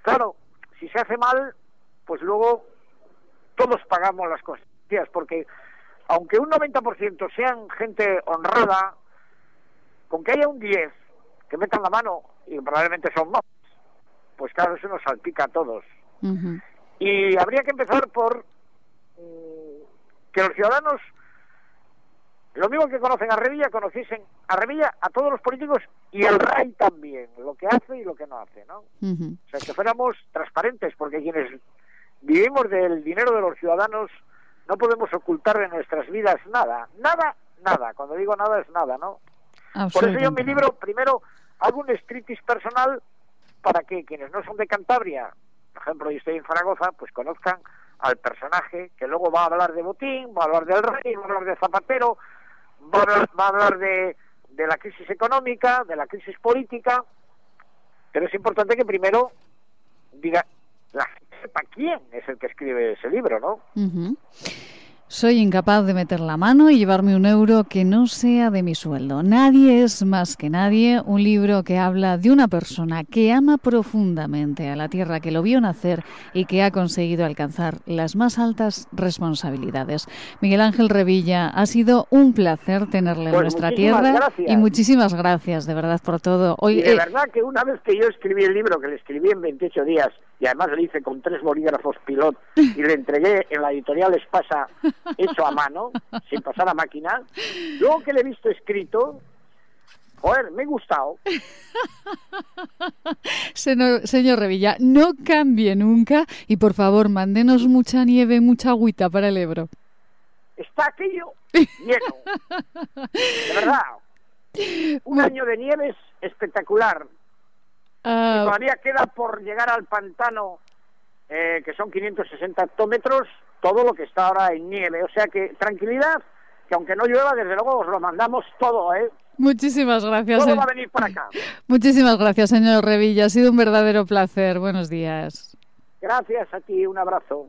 Claro, si se hace mal, pues luego todos pagamos las consecuencias, porque aunque un 90% sean gente honrada, con que haya un 10 que metan la mano, y probablemente son más, pues claro, eso nos salpica a todos. Y habría que empezar por mm, que los ciudadanos, lo mismo que conocen a Revilla, conociesen a Revilla, a todos los políticos y al RAI también, lo que hace y lo que no hace, ¿no? O sea, que fuéramos transparentes, porque quienes vivimos del dinero de los ciudadanos no podemos ocultar de nuestras vidas nada, nada, nada. Cuando digo nada es nada, ¿no? Por eso yo en mi libro primero hago un estritis personal para que quienes no son de Cantabria, por ejemplo, yo estoy en Zaragoza, pues conozcan al personaje que luego va a hablar de Botín, va a hablar del rey, va a hablar de Zapatero, va a hablar, va a hablar de, de la crisis económica, de la crisis política, pero es importante que primero diga la gente sepa quién es el que escribe ese libro, ¿no? Ujú. Soy incapaz de meter la mano y llevarme un euro que no sea de mi sueldo. Nadie es más que nadie. Un libro que habla de una persona que ama profundamente a la tierra que lo vio nacer y que ha conseguido alcanzar las más altas responsabilidades. Miguel Ángel Revilla, ha sido un placer tenerle en Pues nuestra tierra gracias. y muchísimas gracias de verdad por todo. Hoy, Y de eh, verdad que una vez que yo escribí el libro, que le escribí en 28 días, y además lo hice con tres bolígrafos pilot, y le entregué en la editorial Espasa hecho a mano, sin pasar a máquina, luego que le he visto escrito, joder, me he gustado. [LAUGHS] Señor, señor Revilla, no cambie nunca y por favor mándenos mucha nieve, mucha agüita para el Ebro. Está aquello lleno. [LAUGHS] De verdad. Un año de nieves espectacular. Y todavía queda por llegar al pantano, eh, que son 560 hectómetros, todo lo que está ahora en nieve. O sea que tranquilidad, que aunque no llueva, desde luego os lo mandamos todo, ¿eh? muchísimas gracias. Todo se- va a venir para acá. [LAUGHS] Muchísimas gracias, señor Revilla. Ha sido un verdadero placer. Buenos días. Gracias a ti, un abrazo.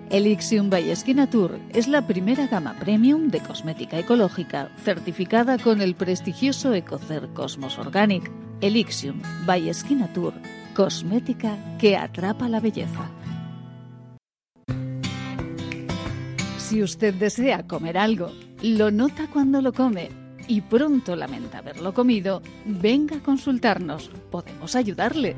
Elixium by Tour es la primera gama premium de cosmética ecológica certificada con el prestigioso Ecocer Cosmos Organic. Elixium by Tour, cosmética que atrapa la belleza. Si usted desea comer algo, lo nota cuando lo come y pronto lamenta haberlo comido, venga a consultarnos. Podemos ayudarle.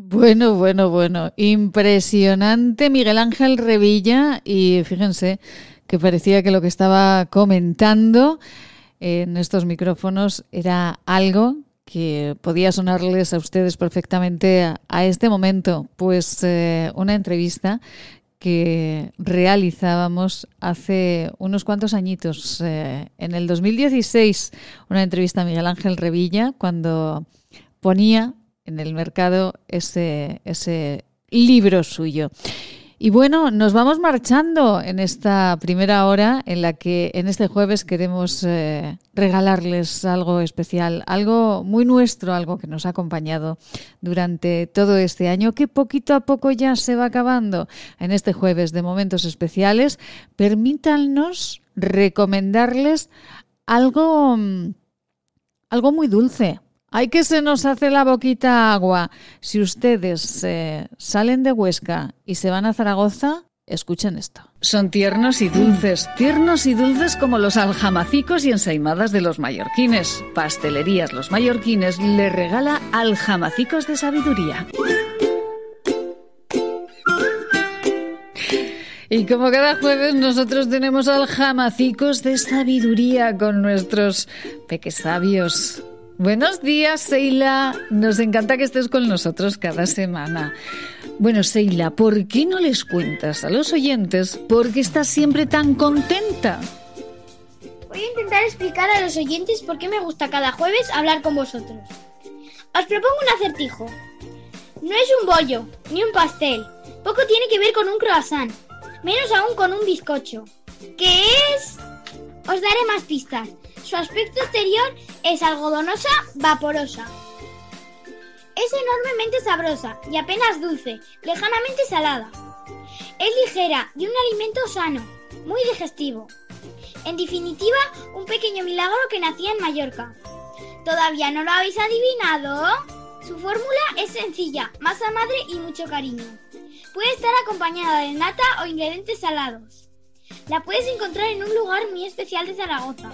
Bueno, bueno, bueno. Impresionante Miguel Ángel Revilla. Y fíjense que parecía que lo que estaba comentando en estos micrófonos era algo que podía sonarles a ustedes perfectamente a, este momento. Pues eh, una entrevista que realizábamos hace unos cuantos añitos, eh, en el 2016, una entrevista a Miguel Ángel Revilla, cuando ponía en el mercado ese, ese libro suyo. Y bueno, nos vamos marchando en esta primera hora en la que en este jueves queremos eh, regalarles algo especial, algo muy nuestro, algo que nos ha acompañado durante todo este año, que poquito a poco ya se va acabando. En este jueves de momentos especiales, permítanos recomendarles algo, mm, algo muy dulce, Ay, que se nos hace la boquita agua. Si ustedes eh, salen de Huesca y se van a Zaragoza, escuchen esto. Son tiernos y dulces, tiernos y dulces como los aljamacicos y ensaimadas de los mallorquines. Pastelerías Los Mallorquines le regala aljamacicos de sabiduría. Y como cada jueves nosotros tenemos aljamacicos de sabiduría con nuestros peques sabios. Buenos días, Seila. Nos encanta que estés con nosotros cada semana. Bueno, Seila, ¿por qué no les cuentas a los oyentes por qué estás siempre tan contenta? Voy a intentar explicar a los oyentes por qué me gusta cada jueves hablar con vosotros. Os propongo un acertijo. No es un bollo, ni un pastel. Poco tiene que ver con un croissant. Menos aún con un bizcocho. ¿Qué es? Os daré más pistas. Su aspecto exterior es algodonosa, vaporosa. Es enormemente sabrosa y apenas dulce, lejanamente salada. Es ligera y un alimento sano, muy digestivo. En definitiva, un pequeño milagro que nacía en Mallorca. ¿Todavía no lo habéis adivinado? Su fórmula es sencilla, masa madre y mucho cariño. Puede estar acompañada de nata o ingredientes salados. La puedes encontrar en un lugar muy especial de Zaragoza,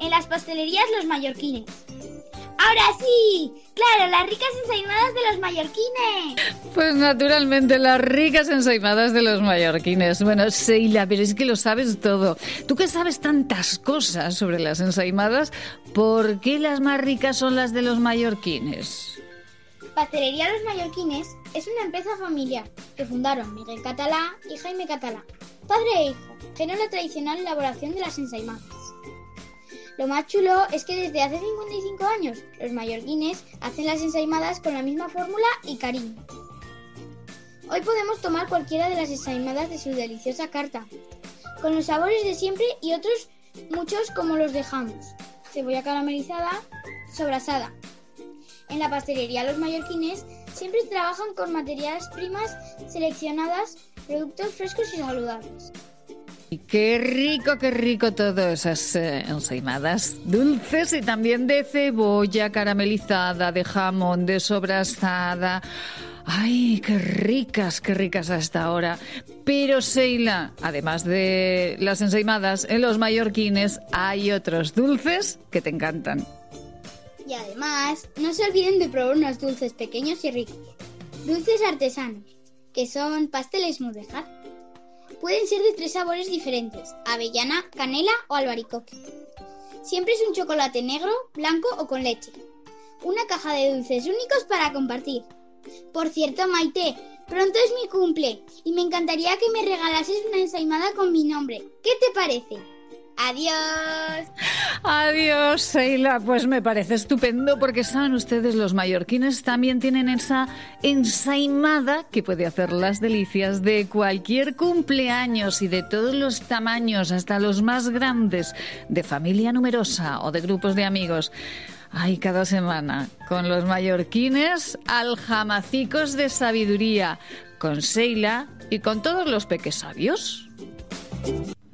en las pastelerías Los Mallorquines. Ahora sí, claro, las ricas ensaimadas de los mallorquines. Pues naturalmente, las ricas ensaimadas de los mallorquines. Bueno, Seila, pero es que lo sabes todo. Tú que sabes tantas cosas sobre las ensaimadas, ¿por qué las más ricas son las de los mallorquines? Pastelería Los Mallorquines es una empresa familiar que fundaron Miguel Catalá y Jaime Catalá, padre e hijo, que era la tradicional elaboración de las ensaimadas. Lo más chulo es que desde hace 55 años los mallorquines hacen las ensaimadas con la misma fórmula y cariño. Hoy podemos tomar cualquiera de las ensaimadas de su deliciosa carta, con los sabores de siempre y otros muchos como los dejamos. Cebolla caramelizada, sobrasada. En la pastelería Los Mallorquines siempre trabajan con materiales primas seleccionadas, productos frescos y saludables. Qué rico, qué rico todo esas eh, ensaimadas dulces y también de cebolla caramelizada, de jamón, de sobrasada. Ay, qué ricas, qué ricas hasta ahora. Pero Seila, además de las ensaimadas, en los mallorquines hay otros dulces que te encantan. Y además, no se olviden de probar unos dulces pequeños y ricos. Dulces artesanos, que son pasteles mudéjar. Pueden ser de tres sabores diferentes, avellana, canela o albaricoque. Siempre es un chocolate negro, blanco o con leche. Una caja de dulces únicos para compartir. Por cierto, Maite, pronto es mi cumple y me encantaría que me regalases una ensaimada con mi nombre. ¿Qué te parece? Adiós. Adiós, Seila. Pues me parece estupendo porque saben ustedes, los mallorquines también tienen esa ensaimada que puede hacer las delicias de cualquier cumpleaños y de todos los tamaños, hasta los más grandes, de familia numerosa o de grupos de amigos. Ay, cada semana, con los mallorquines, aljamacicos de sabiduría, con Seila y con todos los peques sabios.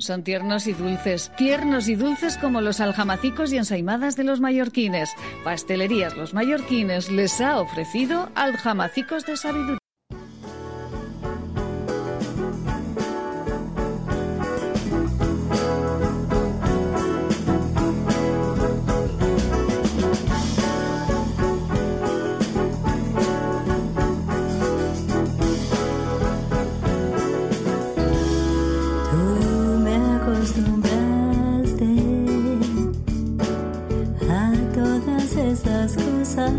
Son tiernos y dulces, tiernos y dulces como los aljamacicos y ensaimadas de los mallorquines. Pastelerías Los Mallorquines les ha ofrecido aljamacicos de sabiduría. Esas cosas.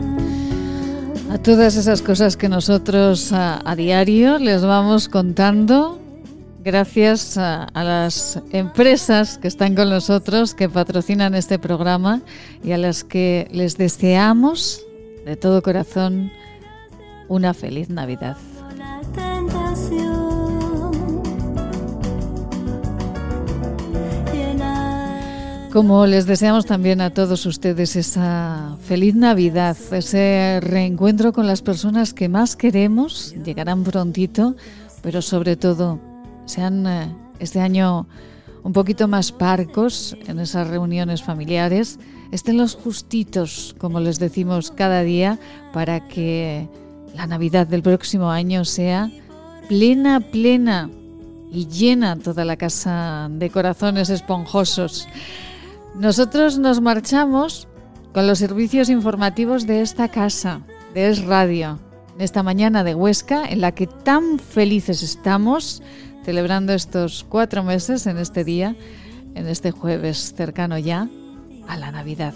A todas esas cosas que nosotros a, a diario les vamos contando gracias a, a las empresas que están con nosotros, que patrocinan este programa y a las que les deseamos de todo corazón una feliz Navidad. Como les deseamos también a todos ustedes esa feliz Navidad, ese reencuentro con las personas que más queremos, llegarán prontito, pero sobre todo sean eh, este año un poquito más parcos en esas reuniones familiares, estén los justitos, como les decimos cada día, para que la Navidad del próximo año sea plena, plena y llena toda la casa de corazones esponjosos. Nosotros nos marchamos con los servicios informativos de esta casa, de Es Radio, en esta mañana de Huesca, en la que tan felices estamos celebrando estos cuatro meses en este día, en este jueves cercano ya a la Navidad.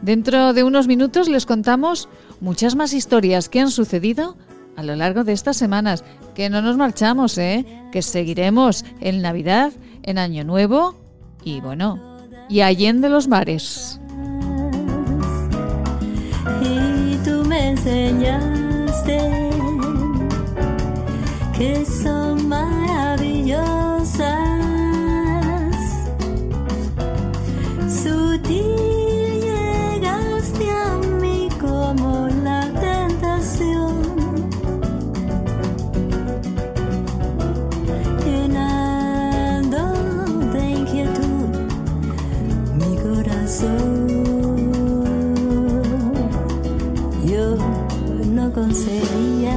Dentro de unos minutos les contamos muchas más historias que han sucedido a lo largo de estas semanas. Que no nos marchamos, ¿eh? Que seguiremos en Navidad, en Año Nuevo y bueno, y allende los mares. y tú me enseñaste que son maravillosas. Yo no conseguía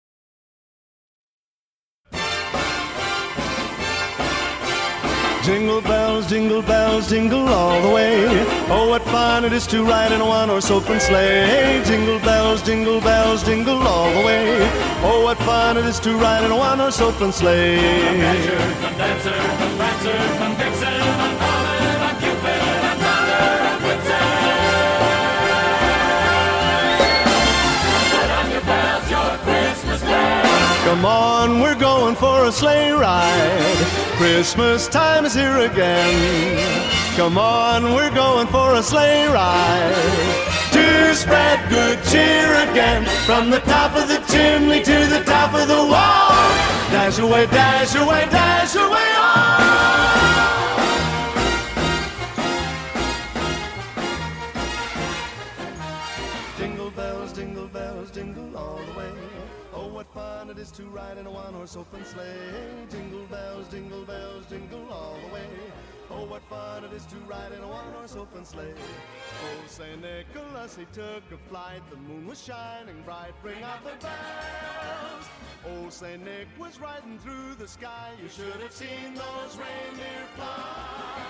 Jingle bells, jingle bells, jingle all the way. Oh, what fun it is to ride in a one-horse open sleigh. Jingle bells, jingle bells, jingle all the way. Oh, what fun it is to ride in a one-horse open sleigh. Come on, we're going for a sleigh ride. Christmas time is here again. Come on, we're going for a sleigh ride. To spread good cheer again. From the top of the chimney to the top of the wall. Dash away, dash away, dash away on. Fun it is to ride in a one-horse open sleigh. Jingle bells, jingle bells, jingle all the way. Oh, what fun it is to ride in a one-horse open sleigh. Oh, St. Nicholas, he took a flight. The moon was shining bright. Bring out the bells. Oh, St. Nick was riding through the sky. You should have seen those reindeer fly.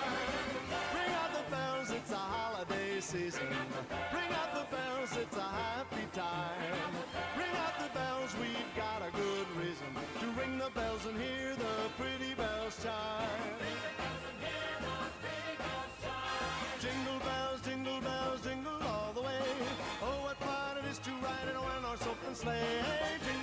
Bring out the bells, it's a holiday season. Bring out the bells, it's a happy time. Got a good reason to ring the bells and hear the pretty bells chime. Jingle bells, jingle bells, jingle all the way. Oh, what fun it is to ride in a one-horse open sleigh. Jingle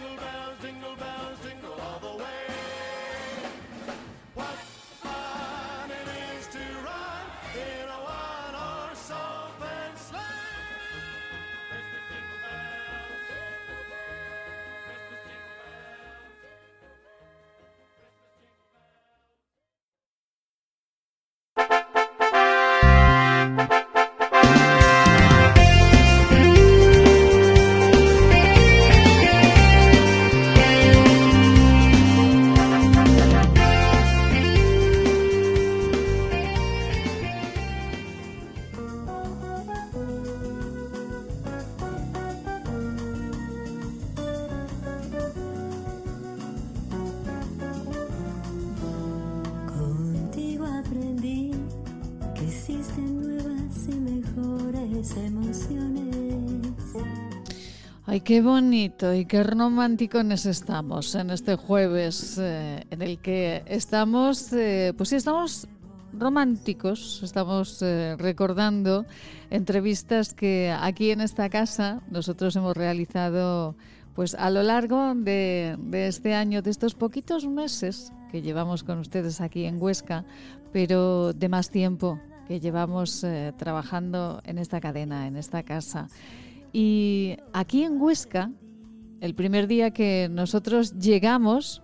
qué bonito y qué románticos estamos en este jueves eh, en el que estamos, eh, pues sí, estamos románticos, estamos eh, recordando entrevistas que aquí en esta casa nosotros hemos realizado pues a lo largo de, este año, de estos poquitos meses que llevamos con ustedes aquí en Huesca, pero de más tiempo que llevamos trabajando en esta cadena, en esta casa. Y aquí en Huesca, el primer día que nosotros llegamos,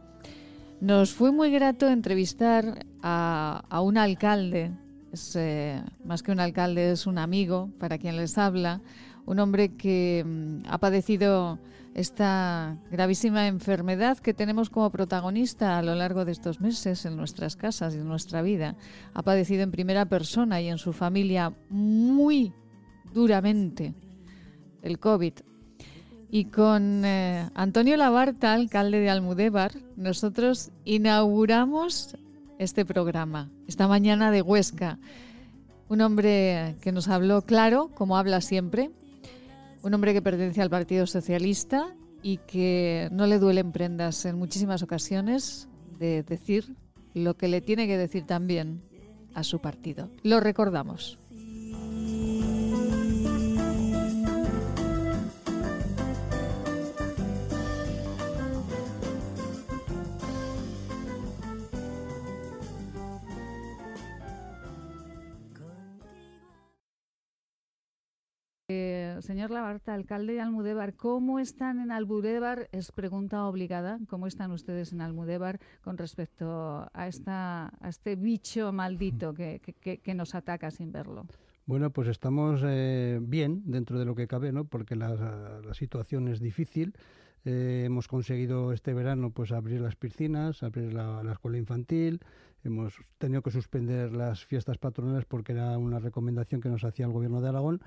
nos fue muy grato entrevistar a, un alcalde, es, eh, más que un alcalde, es un amigo para quien les habla, un hombre que mm, ha padecido esta gravísima enfermedad que tenemos como protagonista a lo largo de estos meses en nuestras casas y en nuestra vida. Ha padecido en primera persona y en su familia muy duramente el COVID. Y con eh, Antonio Labarta, alcalde de Almudévar, nosotros inauguramos este programa, esta mañana de Huesca. Un hombre que nos habló claro, como habla siempre, un hombre que pertenece al Partido Socialista y que no le duelen prendas en muchísimas ocasiones de decir lo que le tiene que decir también a su partido. Lo recordamos. Señor Labarta, alcalde de Almudévar, ¿cómo están en Almudévar? Es pregunta obligada. ¿Cómo están ustedes en Almudévar con respecto a, esta, a este bicho maldito que, que- nos ataca sin verlo? Bueno, pues estamos eh, bien dentro de lo que cabe, ¿no? Porque la, la situación es difícil. Eh, hemos conseguido este verano pues abrir las piscinas, abrir la, la escuela infantil. Hemos tenido que suspender las fiestas patronales porque era una recomendación que nos hacía el gobierno de Aragón.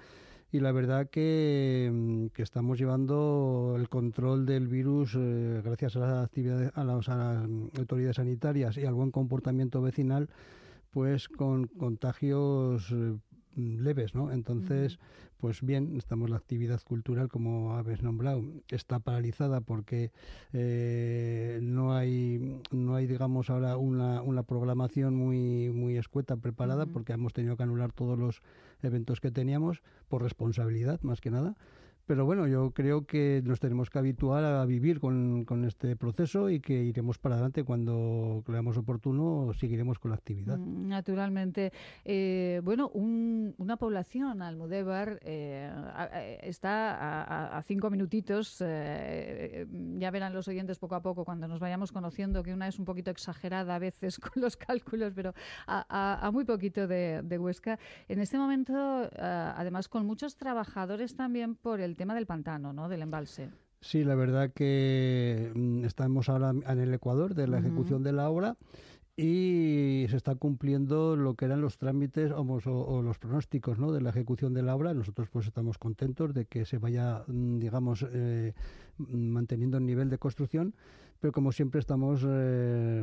Y la verdad que, mm, que estamos llevando el control del virus eh, gracias a las actividades, a las, a las mm, autoridades sanitarias y al buen comportamiento vecinal, pues con contagios eh, mm, leves, ¿no? Entonces, pues bien, estamos la actividad cultural, como habéis nombrado, está paralizada porque eh, no hay, no hay, digamos, ahora una, una programación muy, muy escueta preparada, porque hemos tenido que anular todos los eventos que teníamos por responsabilidad, más que nada. Pero bueno, yo creo que nos tenemos que habituar a vivir con, con este proceso y que iremos para adelante cuando creamos oportuno, seguiremos con la actividad. Mm, Naturalmente. Eh, bueno, un- una población, Almudévar, eh, a- está a, cinco minutitos. eh, ya verán los oyentes poco a poco cuando nos vayamos conociendo que una es un poquito exagerada a veces [LAUGHS] con los cálculos, pero a, muy poquito de, de Huesca. En este momento, además, con muchos trabajadores también por el tema del pantano, ¿no? Del embalse. Sí, la verdad que mm, estamos ahora en el Ecuador de la ejecución de la obra y se está cumpliendo lo que eran los trámites o, los pronósticos ¿no? de la ejecución de la obra. Nosotros pues estamos contentos de que se vaya, mm, digamos, eh, manteniendo el nivel de construcción, pero como siempre estamos eh,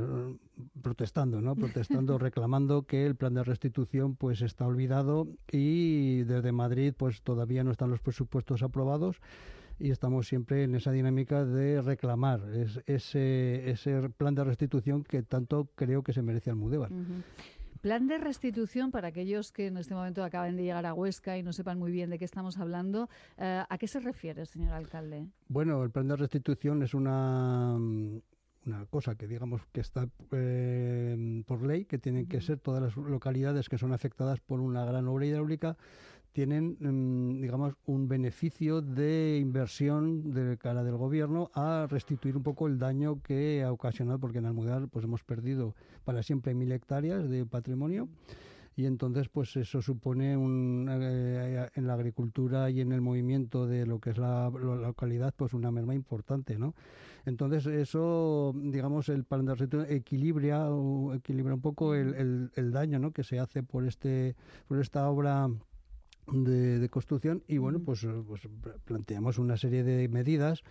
protestando, ¿no? Protestando, [LAUGHS] reclamando que el plan de restitución pues está olvidado y desde Madrid pues todavía no están los presupuestos aprobados y estamos siempre en esa dinámica de reclamar ese, ese plan de restitución que tanto creo que se merece Almudévar. Plan de restitución para aquellos que en este momento acaban de llegar a Huesca y no sepan muy bien de qué estamos hablando. Eh, ¿A qué se refiere, señor alcalde? Bueno, el plan de restitución es una, una cosa que digamos que está eh, por ley, que tienen que ser todas las localidades que son afectadas por una gran obra hidráulica tienen, mm, digamos, un beneficio de inversión de cara del gobierno a restituir un poco el daño que ha ocasionado, porque en Almudar pues hemos perdido para siempre mil hectáreas de patrimonio y entonces pues eso supone un, eh, en la agricultura y en el movimiento de lo que es la, localidad pues una merma importante no entonces eso digamos el plan de equilibra equilibra un poco el, el, daño ¿no? que se hace por este por esta obra de, construcción y bueno, pues, pues, planteamos una serie de medidas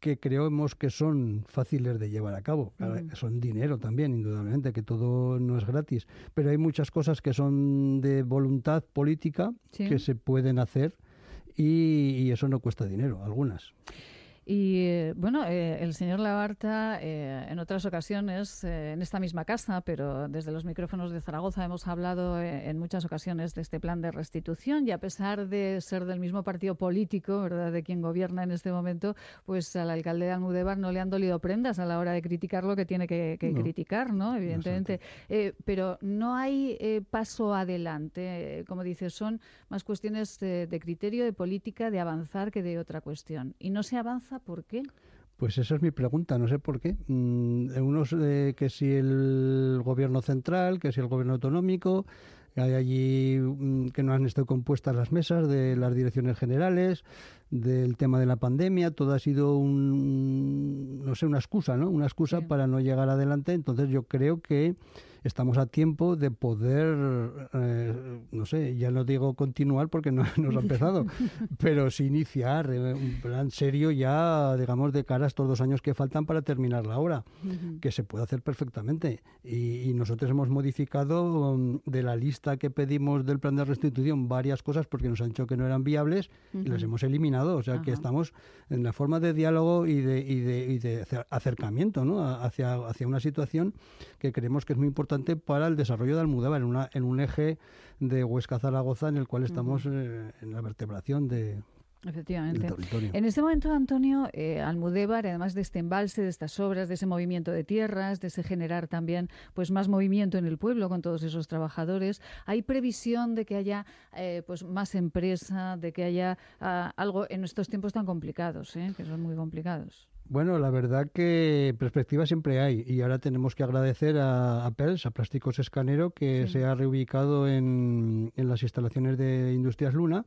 que creemos que son fáciles de llevar a cabo. Son dinero también, indudablemente, que todo no es gratis, pero hay muchas cosas que son de voluntad política que se pueden hacer y, y eso no cuesta dinero, algunas. Y eh, bueno, eh, el señor Labarta, eh, en otras ocasiones, en esta misma casa, pero desde los micrófonos de Zaragoza, hemos hablado en muchas ocasiones de este plan de restitución y a pesar de ser del mismo partido político, ¿verdad?, de quien gobierna en este momento, pues al alcalde de Almudévar no le han dolido prendas a la hora de criticar lo que tiene que, criticar, ¿no? Evidentemente. pero no hay paso adelante, como dices, son más cuestiones de, de criterio, de política, de avanzar que de otra cuestión. Y no se avanza ¿Por qué? Pues esa es mi pregunta, no sé por qué. Mm, unos eh, que si el gobierno central, que si el gobierno autonómico, hay allí mm, que no han estado compuestas las mesas de las direcciones generales, del tema de la pandemia, todo ha sido un, no sé, una excusa, ¿no? Una excusa para no llegar adelante. Entonces yo creo que estamos a tiempo de poder, eh, no sé, ya no digo continuar porque no [LAUGHS] nos ha empezado, [LAUGHS] pero sí iniciar eh, un plan serio ya, digamos, de cara a estos dos años que faltan para terminar la obra, que se puede hacer perfectamente. Y, nosotros hemos modificado um, de la lista que pedimos del plan de restitución varias cosas porque nos han dicho que no eran viables y las hemos eliminado. O sea que estamos en la forma de diálogo y de, y de, y de acercamiento ¿no? hacia, hacia una situación que creemos que es muy importante para el desarrollo de Almudévar en, una, en un eje de Huesca-Zaragoza en el cual estamos eh, en la vertebración de, Efectivamente. En este momento, Antonio, eh, Almudévar, además de este embalse, de estas obras, de ese movimiento de tierras, de ese generar también pues más movimiento en el pueblo con todos esos trabajadores, ¿hay previsión de que haya eh, pues más empresa, de que haya ah, algo en estos tiempos tan complicados, eh, que son muy complicados? Bueno, la verdad que perspectiva siempre hay y ahora tenemos que agradecer a, a PELS, a Plásticos Escanero, que se ha reubicado en, en, las instalaciones de Industrias Luna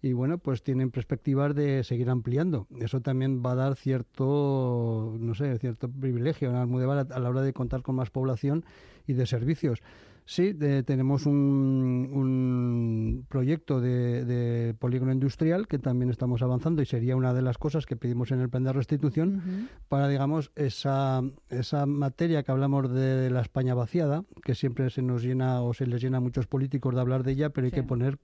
y bueno, pues tienen perspectivas de seguir ampliando. Eso también va a dar cierto, no sé, cierto privilegio a Almudévar a la hora de contar con más población y de servicios. Sí, tenemos un, un proyecto de, polígono industrial que también estamos avanzando y sería una de las cosas que pedimos en el plan de restitución para, digamos, esa, esa materia que hablamos de la España vaciada, que siempre se nos llena o se les llena a muchos políticos de hablar de ella, pero hay que poner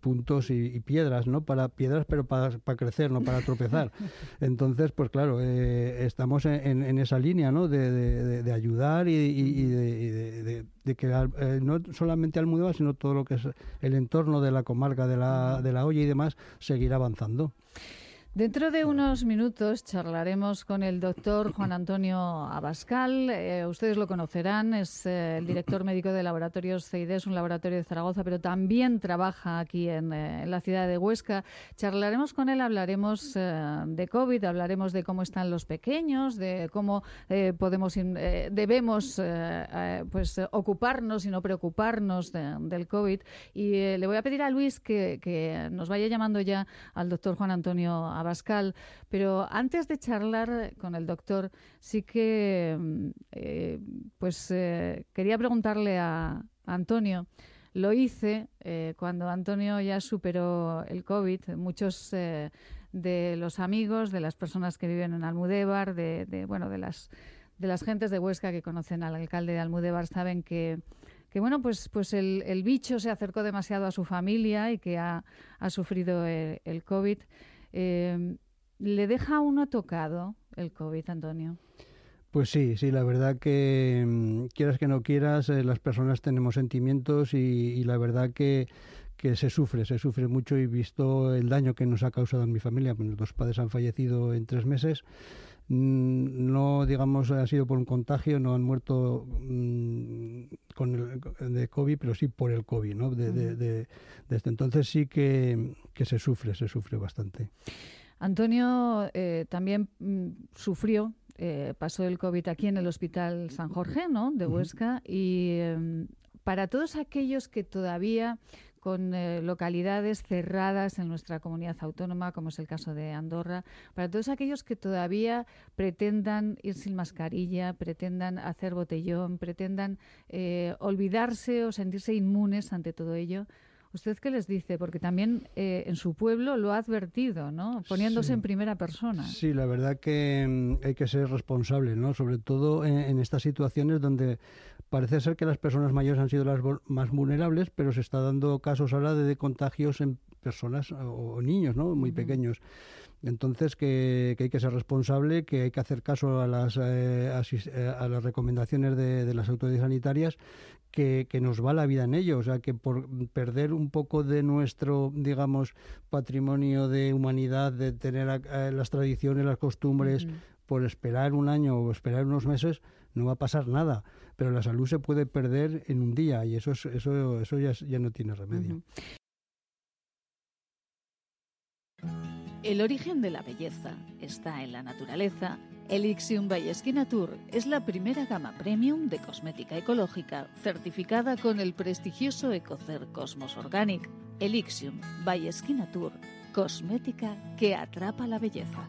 puntos y, piedras, ¿no? Para piedras, pero para, para crecer, no para tropezar. [LAUGHS] Entonces, pues claro, eh, estamos en, en, esa línea, ¿no? De, de, ayudar y, y de, de, que eh, no solamente Almudévar, sino todo lo que es el entorno de la comarca de la, de la olla y demás, seguir avanzando. Dentro de unos minutos charlaremos con el doctor Juan Antonio Abascal. Eh, ustedes lo conocerán, es eh, el director médico de Laboratorios CIDES, un laboratorio de Zaragoza, pero también trabaja aquí en, eh, la ciudad de Huesca. Charlaremos con él, hablaremos de COVID, hablaremos de cómo están los pequeños, de cómo podemos, debemos pues, ocuparnos y no preocuparnos del COVID. Y le voy a pedir a Luis que, que, nos vaya llamando ya al doctor Juan Antonio Abascal a Bascal, pero antes de charlar con el doctor, sí que mm, eh, pues eh, quería preguntarle a, Antonio. Lo hice eh, cuando Antonio ya superó el COVID. Muchos de los amigos, de las personas que viven en Almudévar, de, bueno, de las de las gentes de Huesca que conocen al alcalde de Almudévar saben que que bueno, pues, pues el, bicho se acercó demasiado a su familia y que ha, sufrido el, COVID. Eh, ¿Le deja a uno tocado el COVID, Antonio? Pues sí, sí, la verdad que mm, quieras que no quieras, eh, las personas tenemos sentimientos y, la verdad que, que, se sufre, se sufre mucho y visto el daño que nos ha causado en mi familia, mis dos padres han fallecido en tres meses, no digamos ha sido por un contagio, no han muerto mm, con el, de COVID, pero sí por el COVID, ¿no? desde entonces sí que, se sufre, se sufre bastante. Antonio eh, también mm, sufrió, eh, pasó el COVID aquí en el Hospital San Jorge, ¿no? De Huesca, y em, para todos aquellos que todavía con eh, localidades cerradas en nuestra comunidad autónoma, como es el caso de Andorra, para todos aquellos que todavía pretendan ir sin mascarilla, pretendan hacer botellón, pretendan eh, olvidarse o sentirse inmunes ante todo ello. ¿Usted qué les dice? Porque también eh, en su pueblo lo ha advertido, ¿no? Poniéndose en primera persona. Sí, la verdad que mm, hay que ser responsable, ¿no? Sobre todo en, estas situaciones donde parece ser que las personas mayores han sido las más vulnerables, pero se está dando casos ahora de, contagios en personas o, niños, ¿no? Muy pequeños. Entonces, que, hay que ser responsable, que hay que hacer caso a las, eh, eh, a, las recomendaciones de, las autoridades sanitarias, que, nos va la vida en ello. O sea, que por perder un poco de nuestro, digamos, patrimonio de humanidad, de tener eh, las tradiciones, las costumbres, por esperar un año o esperar unos meses, no va a pasar nada. Pero la salud se puede perder en un día y eso, eso, eso ya, ya no tiene remedio. El origen de la belleza está en la naturaleza. Elixium by Tour es la primera gama premium de cosmética ecológica certificada con el prestigioso Ecocer Cosmos Organic. Elixium by Tour, cosmética que atrapa la belleza.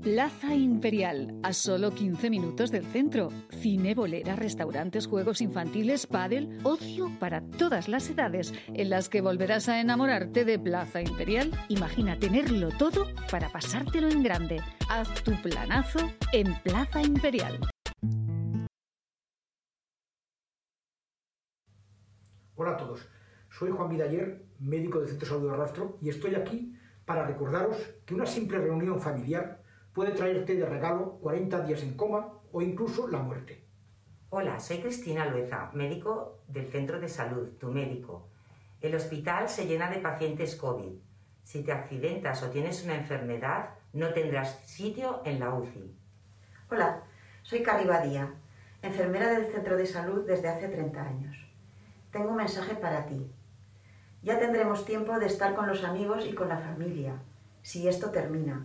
Plaza Imperial, a solo 15 minutos del centro. Cine, bolera, restaurantes, juegos infantiles, pádel, ocio para todas las edades, en las que volverás a enamorarte de Plaza Imperial. Imagina tenerlo todo para pasártelo en grande. Haz tu planazo en Plaza Imperial. Hola a todos, soy Juan Vidaller, médico del Centro Salud de Rastro, y estoy aquí para recordaros que una simple reunión familiar puede traerte de regalo 40 días en coma o incluso la muerte. Hola, soy Cristina Lueza, médico del Centro de Salud, tu médico. El hospital se llena de pacientes COVID. Si te accidentas o tienes una enfermedad, no tendrás sitio en la UCI. Hola, soy Carrie enfermera del Centro de Salud desde hace 30 años. Tengo un mensaje para ti. Ya tendremos tiempo de estar con los amigos y con la familia, si esto termina.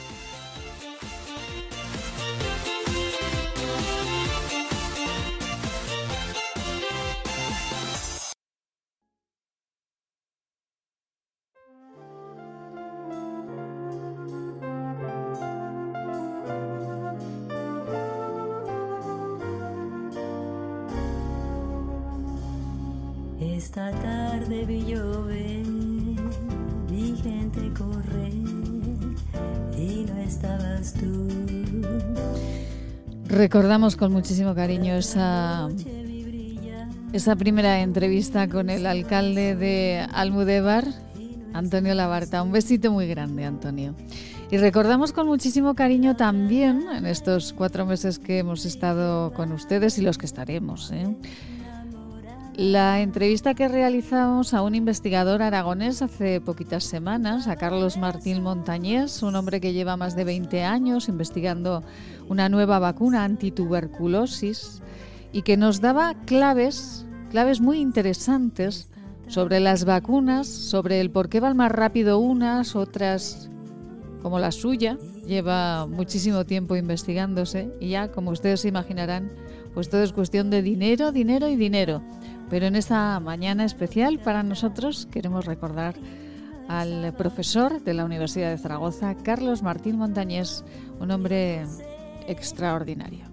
Recordamos con muchísimo cariño esa, esa primera entrevista con el alcalde de Almudebar, Antonio Labarta. Un besito muy grande, Antonio. Y recordamos con muchísimo cariño también en estos cuatro meses que hemos estado con ustedes y los que estaremos. ¿eh? La entrevista que realizamos a un investigador aragonés hace poquitas semanas, a Carlos Martín Montañés, un hombre que lleva más de 20 años investigando una nueva vacuna antituberculosis y que nos daba claves, claves muy interesantes sobre las vacunas, sobre el por qué van más rápido unas, otras como la suya, lleva muchísimo tiempo investigándose y ya, como ustedes se imaginarán, pues todo es cuestión de dinero, dinero y dinero. Pero en esta mañana especial para nosotros queremos recordar al profesor de la Universidad de Zaragoza, Carlos Martín Montañés, un hombre extraordinario.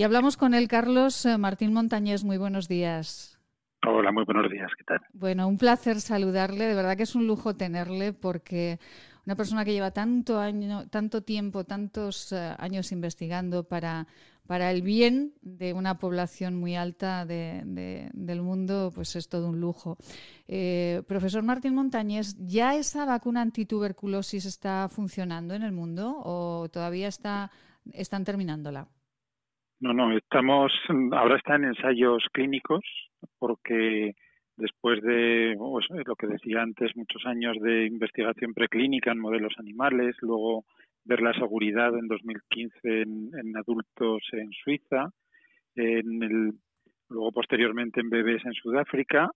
Y hablamos con él, Carlos eh, Martín Montañés. Muy buenos días. Hola, muy buenos días. ¿Qué tal? Bueno, un placer saludarle. De verdad que es un lujo tenerle porque una persona que lleva tanto año, tanto tiempo, tantos eh, años investigando para, para el bien de una población muy alta del mundo, pues es todo un lujo. Eh, profesor Martín Montañés, ¿ya esa vacuna antituberculosis está funcionando en el mundo o todavía está, están terminándola? No, no, estamos, ahora está en ensayos clínicos porque después de pues, lo que decía antes, muchos años de investigación preclínica en modelos animales, luego ver la seguridad en 2015 en, en adultos en Suiza, en el, luego posteriormente en bebés en Sudáfrica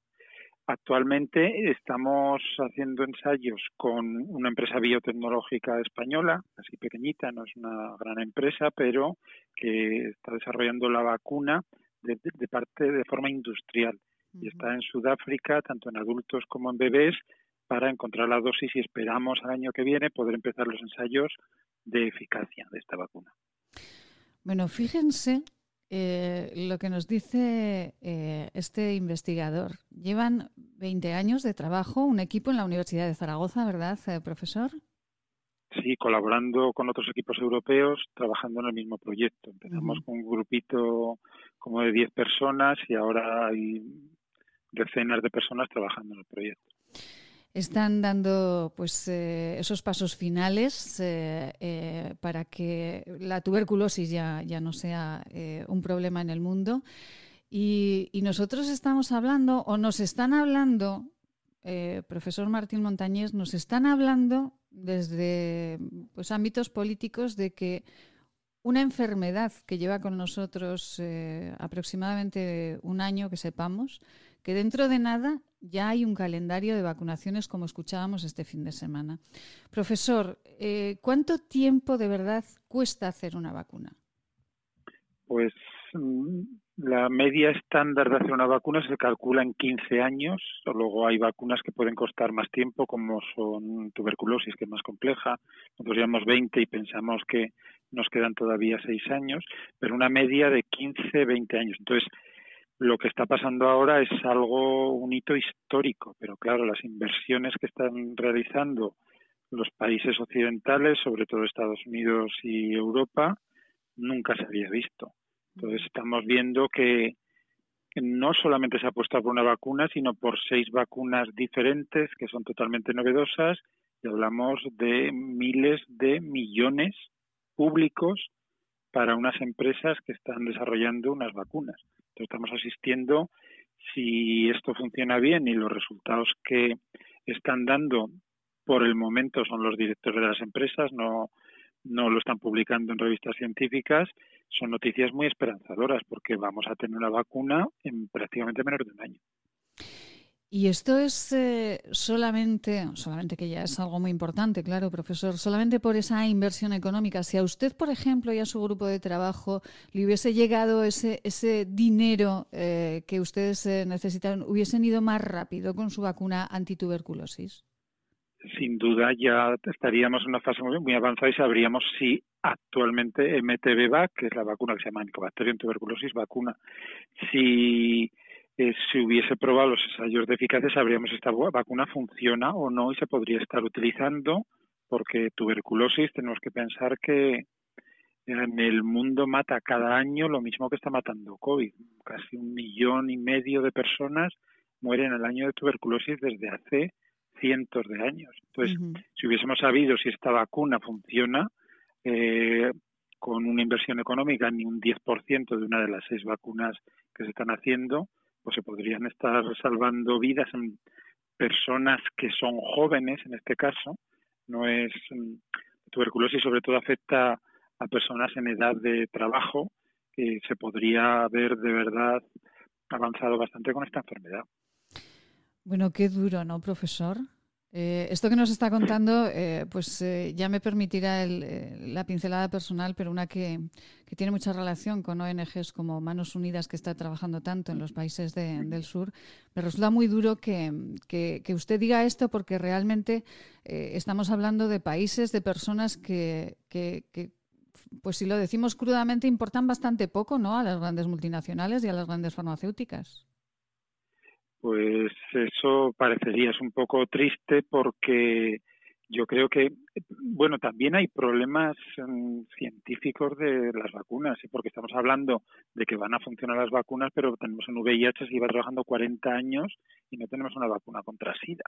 Actualmente estamos haciendo ensayos con una empresa biotecnológica española, así pequeñita, no es una gran empresa, pero que está desarrollando la vacuna de, parte de forma industrial y está en Sudáfrica, tanto en adultos como en bebés, para encontrar la dosis y esperamos al año que viene poder empezar los ensayos de eficacia de esta vacuna. Bueno, fíjense eh, lo que nos dice eh, este investigador. Llevan 20 años de trabajo, un equipo en la Universidad de Zaragoza, ¿verdad, eh, profesor? Sí, colaborando con otros equipos europeos, trabajando en el mismo proyecto. Empezamos con un grupito como de 10 personas y ahora hay decenas de personas trabajando en el proyecto están dando pues eh, esos pasos finales eh, eh, para que la tuberculosis ya, ya no sea un problema en el mundo. Y, nosotros estamos hablando, o nos están hablando, profesor Martín Montañés, nos están hablando desde pues, ámbitos políticos de que una enfermedad que lleva con nosotros aproximadamente un año, que sepamos, que dentro de nada ya hay un calendario de vacunaciones como escuchábamos este fin de semana. Profesor, eh, ¿cuánto tiempo de verdad cuesta hacer una vacuna? Pues mm, la media estándar de hacer una vacuna se calcula en 15 años. Luego hay vacunas que pueden costar más tiempo, como son tuberculosis, que es más compleja. Nosotros llevamos 20 y pensamos que nos quedan todavía 6 años, pero una media de 15, 20 años. Entonces, lo que está pasando ahora es algo, un hito histórico, pero claro, las inversiones que están realizando los países occidentales, sobre todo Estados Unidos y Europa, nunca se había visto. Entonces estamos viendo que no solamente se ha puesto por una vacuna, sino por seis vacunas diferentes que son totalmente novedosas y hablamos de miles de millones públicos para unas empresas que están desarrollando unas vacunas. Entonces estamos asistiendo, si esto funciona bien y los resultados que están dando por el momento son los directores de las empresas, no, no lo están publicando en revistas científicas, son noticias muy esperanzadoras porque vamos a tener una vacuna en prácticamente menos de un año. Y esto es eh, solamente, solamente que ya es algo muy importante, claro, profesor, solamente por esa inversión económica. Si a usted, por ejemplo, y a su grupo de trabajo le hubiese llegado ese, ese dinero eh, que ustedes eh, necesitan, ¿hubiesen ido más rápido con su vacuna antituberculosis? sin duda ya estaríamos en una fase muy, avanzada y sabríamos si actualmente MTBVAC, que es la vacuna que se llama Mycobacterium tuberculosis vacuna, si eh, se hubiese probado los ensayos de eficacia, sabríamos si esta vacuna funciona o no y se podría estar utilizando, porque tuberculosis tenemos que pensar que en el mundo mata cada año lo mismo que está matando COVID. Casi un millón y medio de personas mueren al año de tuberculosis desde hace cientos de años. Entonces, si hubiésemos sabido si esta vacuna funciona eh, con una inversión económica ni un 10% de una de las seis vacunas que se están haciendo, pues se podrían estar salvando vidas en personas que son jóvenes en este caso. No es mm, tuberculosis sobre todo afecta a personas en edad de trabajo que se podría haber de verdad avanzado bastante con esta enfermedad. Bueno, qué duro, ¿no, profesor? Eh, esto que nos está contando, eh, pues eh, ya me permitirá la pincelada personal, pero una que, tiene mucha relación con ONGs como Manos Unidas, que está trabajando tanto en los países del sur. Me resulta muy duro que, usted diga esto porque realmente estamos hablando de países, de personas que, pues si lo decimos crudamente, importan bastante poco ¿no? a las grandes multinacionales y a las grandes farmacéuticas pues eso parecería es un poco triste porque yo creo que, bueno, también hay problemas mm, científicos de las vacunas, y porque estamos hablando de que van a funcionar las vacunas, pero tenemos en VIH, se lleva trabajando 40 años y no tenemos una vacuna contra SIDA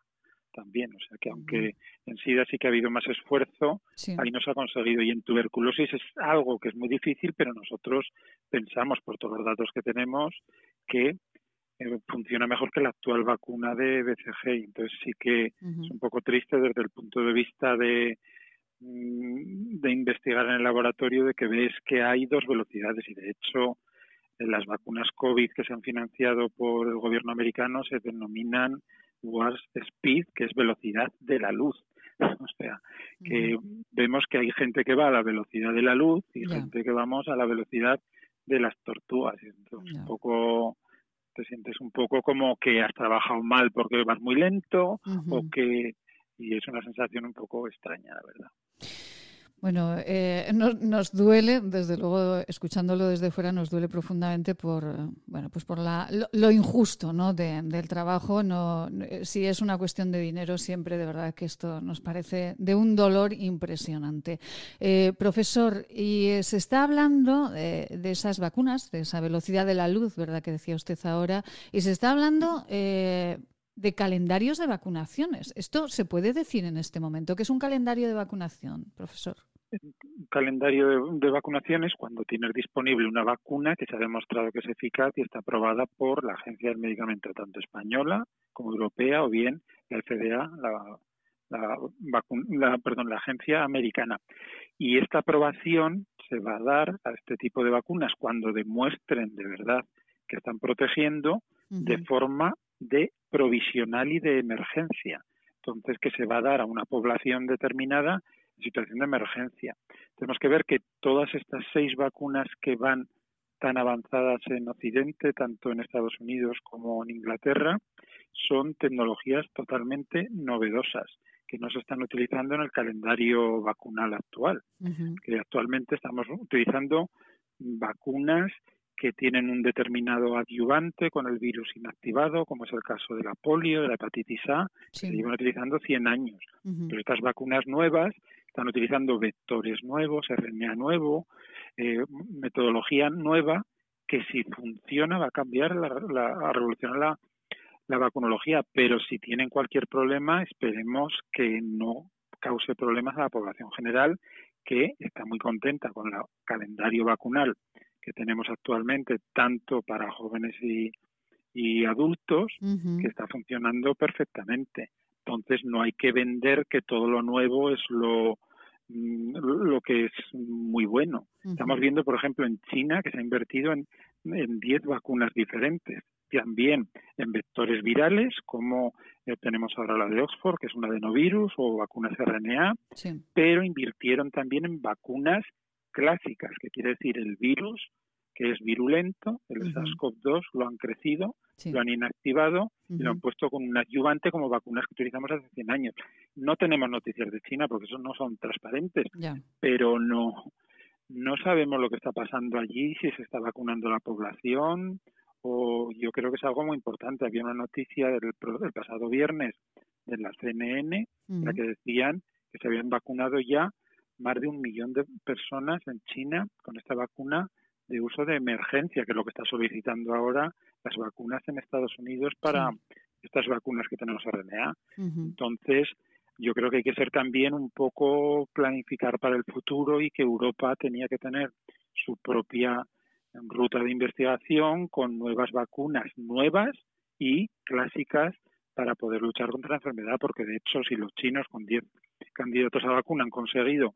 también. O sea que aunque en SIDA sí que ha habido más esfuerzo, ahí no se ha conseguido. Y en tuberculosis es algo que es muy difícil, pero nosotros pensamos, por todos los datos que tenemos, que eh, funciona mejor que la actual vacuna de BCG. Entonces sí que es un poco triste desde el punto de vista de, mm, de investigar en el laboratorio de que ves que hay dos velocidades y de hecho en las vacunas COVID que se han financiado por el gobierno americano se denominan Warp Speed, que es velocidad de la luz. [LAUGHS] O sea, que vemos que hay gente que va a la velocidad de la luz y gente que vamos a la velocidad de las tortugas. Entonces, un poco te sientes un poco como que has trabajado mal porque vas muy lento o que y es una sensación un poco extraña, la verdad. Bueno, eh, nos, duele, desde luego, escuchándolo desde fuera, nos duele profundamente por, bueno, pues por la, lo, injusto ¿no? del trabajo. No, si es una cuestión de dinero, siempre de verdad que esto nos parece de un dolor impresionante. Eh, profesor, y eh, se está hablando de, esas vacunas, de esa velocidad de la luz, ¿verdad? Que decía usted ahora, y se está hablando de calendarios de vacunaciones. ¿Esto se puede decir en este momento? ¿Qué es un calendario de vacunación, profesor? Un calendario de, vacunaciones cuando tienes disponible una vacuna que se ha demostrado que es eficaz y está aprobada por la Agencia del Medicamento, tanto española como europea o bien la FDA, la, la, perdón, la agencia americana. Y esta aprobación se va a dar a este tipo de vacunas cuando demuestren de verdad que están protegiendo de forma de provisional y de emergencia. Entonces, que se va a dar a una población determinada en situación de emergencia. Tenemos que ver que todas estas seis vacunas que van tan avanzadas en Occidente, tanto en Estados Unidos como en Inglaterra, son tecnologías totalmente novedosas que no se están utilizando en el calendario vacunal actual. Que actualmente estamos utilizando vacunas que tienen un determinado adyuvante con el virus inactivado, como es el caso de la polio, de la hepatitis A, que se llevan utilizando 100 años. Pero estas vacunas nuevas están utilizando vectores nuevos, RNA nuevo, eh, metodología nueva, que si funciona va a cambiar, la, la, a revolucionar la, la vacunología, pero si tienen cualquier problema, esperemos que no cause problemas a la población general, que está muy contenta con el calendario vacunal que tenemos actualmente, tanto para jóvenes y, adultos, que está funcionando perfectamente. Entonces no hay que vender que todo lo nuevo es lo, mm, lo que es muy bueno. Estamos viendo, por ejemplo, en China que se ha invertido en 10 vacunas diferentes también en vectores virales, como eh, tenemos ahora la de Oxford, que es un adenovirus, o vacunas RNA, pero invirtieron también en vacunas clásicas, que quiere decir el virus, que es virulento, el SARS-CoV-2, lo han crecido, lo han inactivado y lo han puesto con un adyuvante como vacunas que utilizamos hace 100 años. No tenemos noticias de China porque esos no son transparentes, pero no, no sabemos lo que está pasando allí, si se está vacunando la población, yo creo que es algo muy importante. Había una noticia del, pasado viernes de la CNN en la que decían que se habían vacunado ya más de un millón de personas en China con esta vacuna de uso de emergencia, que es lo que está solicitando ahora las vacunas en Estados Unidos para estas vacunas que tenemos RNA. Entonces, yo creo que hay que ser también un poco planificar para el futuro y que Europa tenía que tener su propia ruta de investigación con nuevas vacunas nuevas y clásicas para poder luchar contra la enfermedad, porque de hecho si los chinos con 10 candidatos a vacuna han conseguido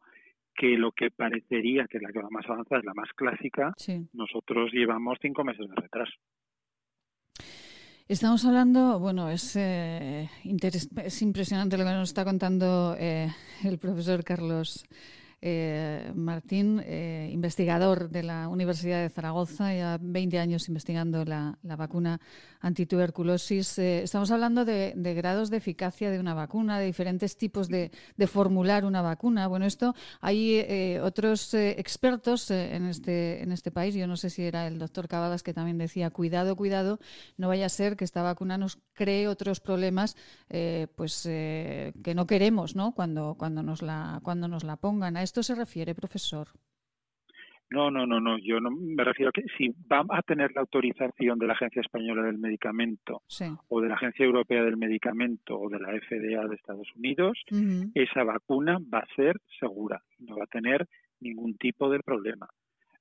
que lo que parecería que la que va más avanzada es la más clásica, nosotros llevamos cinco meses de retraso. Estamos hablando, bueno, es, eh, es impresionante lo que nos está contando eh, el profesor Carlos eh, Martín, eh, investigador de la Universidad de Zaragoza, ya 20 años investigando la, vacuna antituberculosis. Eh, estamos hablando de, grados de eficacia de una vacuna, de diferentes tipos de, formular una vacuna. Bueno, esto hay otros expertos en, este, en este país, yo no sé si era el doctor Cavadas que también decía, cuidado, cuidado, no vaya a ser que esta vacuna nos cree otros problemas pues que no queremos ¿no? Cuando, cuando, nos la, cuando nos la pongan. A esto se refiere, profesor? No, no, no, no. Yo no me refiero a que si va a tener la autorización de la Agencia Española del Medicamento o de la Agencia Europea del Medicamento o de la FDA de Estados Unidos, esa vacuna va a ser segura, no va a tener ningún tipo de problema.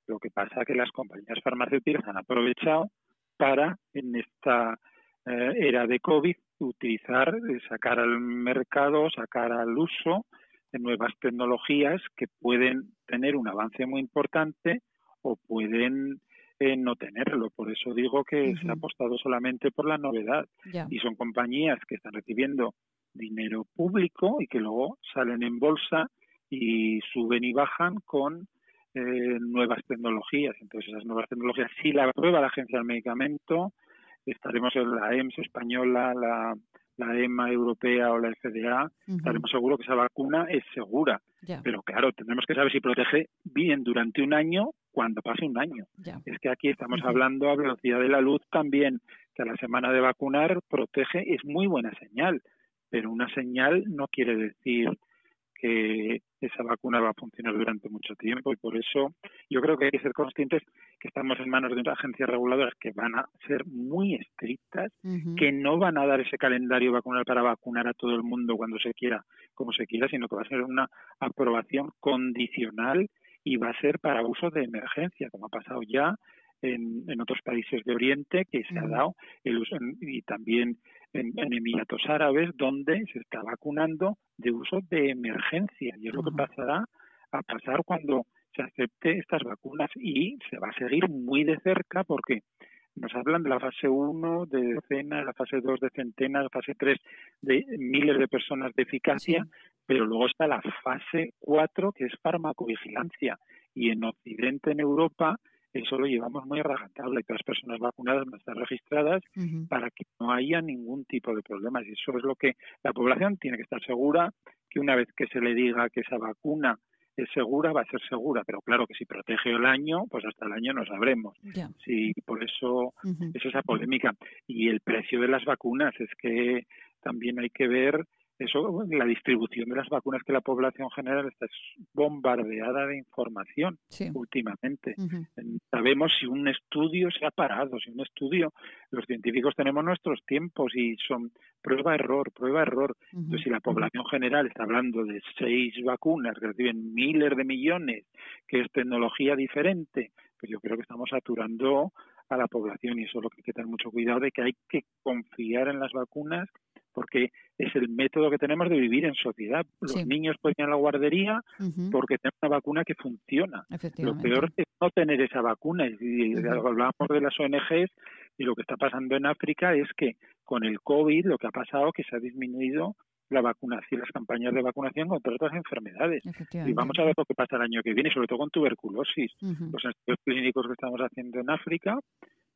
Lo que pasa es que las compañías farmacéuticas han aprovechado para, en esta eh, era de COVID, utilizar, eh, sacar al mercado, sacar al uso de nuevas tecnologías que pueden tener un avance muy importante o pueden eh, no tenerlo. Por eso digo que se ha apostado solamente por la novedad. Y son compañías que están recibiendo dinero público y que luego salen en bolsa y suben y bajan con eh, nuevas tecnologías. Entonces, esas nuevas tecnologías, si la aprueba la Agencia del Medicamento, estaremos en la EMS española, la la EMA europea o la FDA, estaremos seguros que esa vacuna es segura. Pero claro, tenemos que saber si protege bien durante un año cuando pase un año. Es que aquí estamos hablando a velocidad de la luz también, que a la semana de vacunar protege, es muy buena señal, pero una señal no quiere decir que esa vacuna va a funcionar durante mucho tiempo y por eso yo creo que hay que ser conscientes que estamos en manos de unas agencias reguladoras que van a ser muy estrictas, que no van a dar ese calendario vacunal para vacunar a todo el mundo cuando se quiera, como se quiera, sino que va a ser una aprobación condicional y va a ser para uso de emergencia, como ha pasado ya en, en otros países de Oriente, que se ha dado el uso y también en, Emiratos Árabes, donde se está vacunando de uso de emergencia. Y es lo que pasará a pasar cuando se acepte estas vacunas y se va a seguir muy de cerca porque nos hablan de la fase 1 de decenas, la fase 2 de centenas, la fase 3 de miles de personas de eficacia, pero luego está la fase 4 que es farmacovigilancia. Y en Occidente, en Europa, eso lo llevamos muy a rajatabla y todas las personas vacunadas van a estar registradas para que no haya ningún tipo de problemas. Y eso es lo que la población tiene que estar segura que una vez que se le diga que esa vacuna es segura, va a ser segura, pero claro que si protege el año, pues hasta el año no sabremos. Sí, por eso es esa polémica. Y el precio de las vacunas es que también hay que ver eso, la distribución de las vacunas que la población general está bombardeada de información últimamente. Sabemos si un estudio se ha parado, si un estudio, los científicos tenemos nuestros tiempos y son prueba-error, prueba-error. Entonces, si la población general está hablando de seis vacunas que reciben miles de millones, que es tecnología diferente, pues yo creo que estamos saturando a la población y eso es lo que hay que tener mucho cuidado de que hay que confiar en las vacunas porque es el método que tenemos de vivir en sociedad. Los niños pueden ir a la guardería porque tienen una vacuna que funciona. Lo peor es no tener esa vacuna. Y hablamos de las ONGs y lo que está pasando en África es que con el COVID lo que ha pasado es que se ha disminuido la vacunación, las campañas de vacunación contra otras enfermedades. Y vamos a ver lo que pasa el año que viene, sobre todo con tuberculosis. Los estudios clínicos que estamos haciendo en África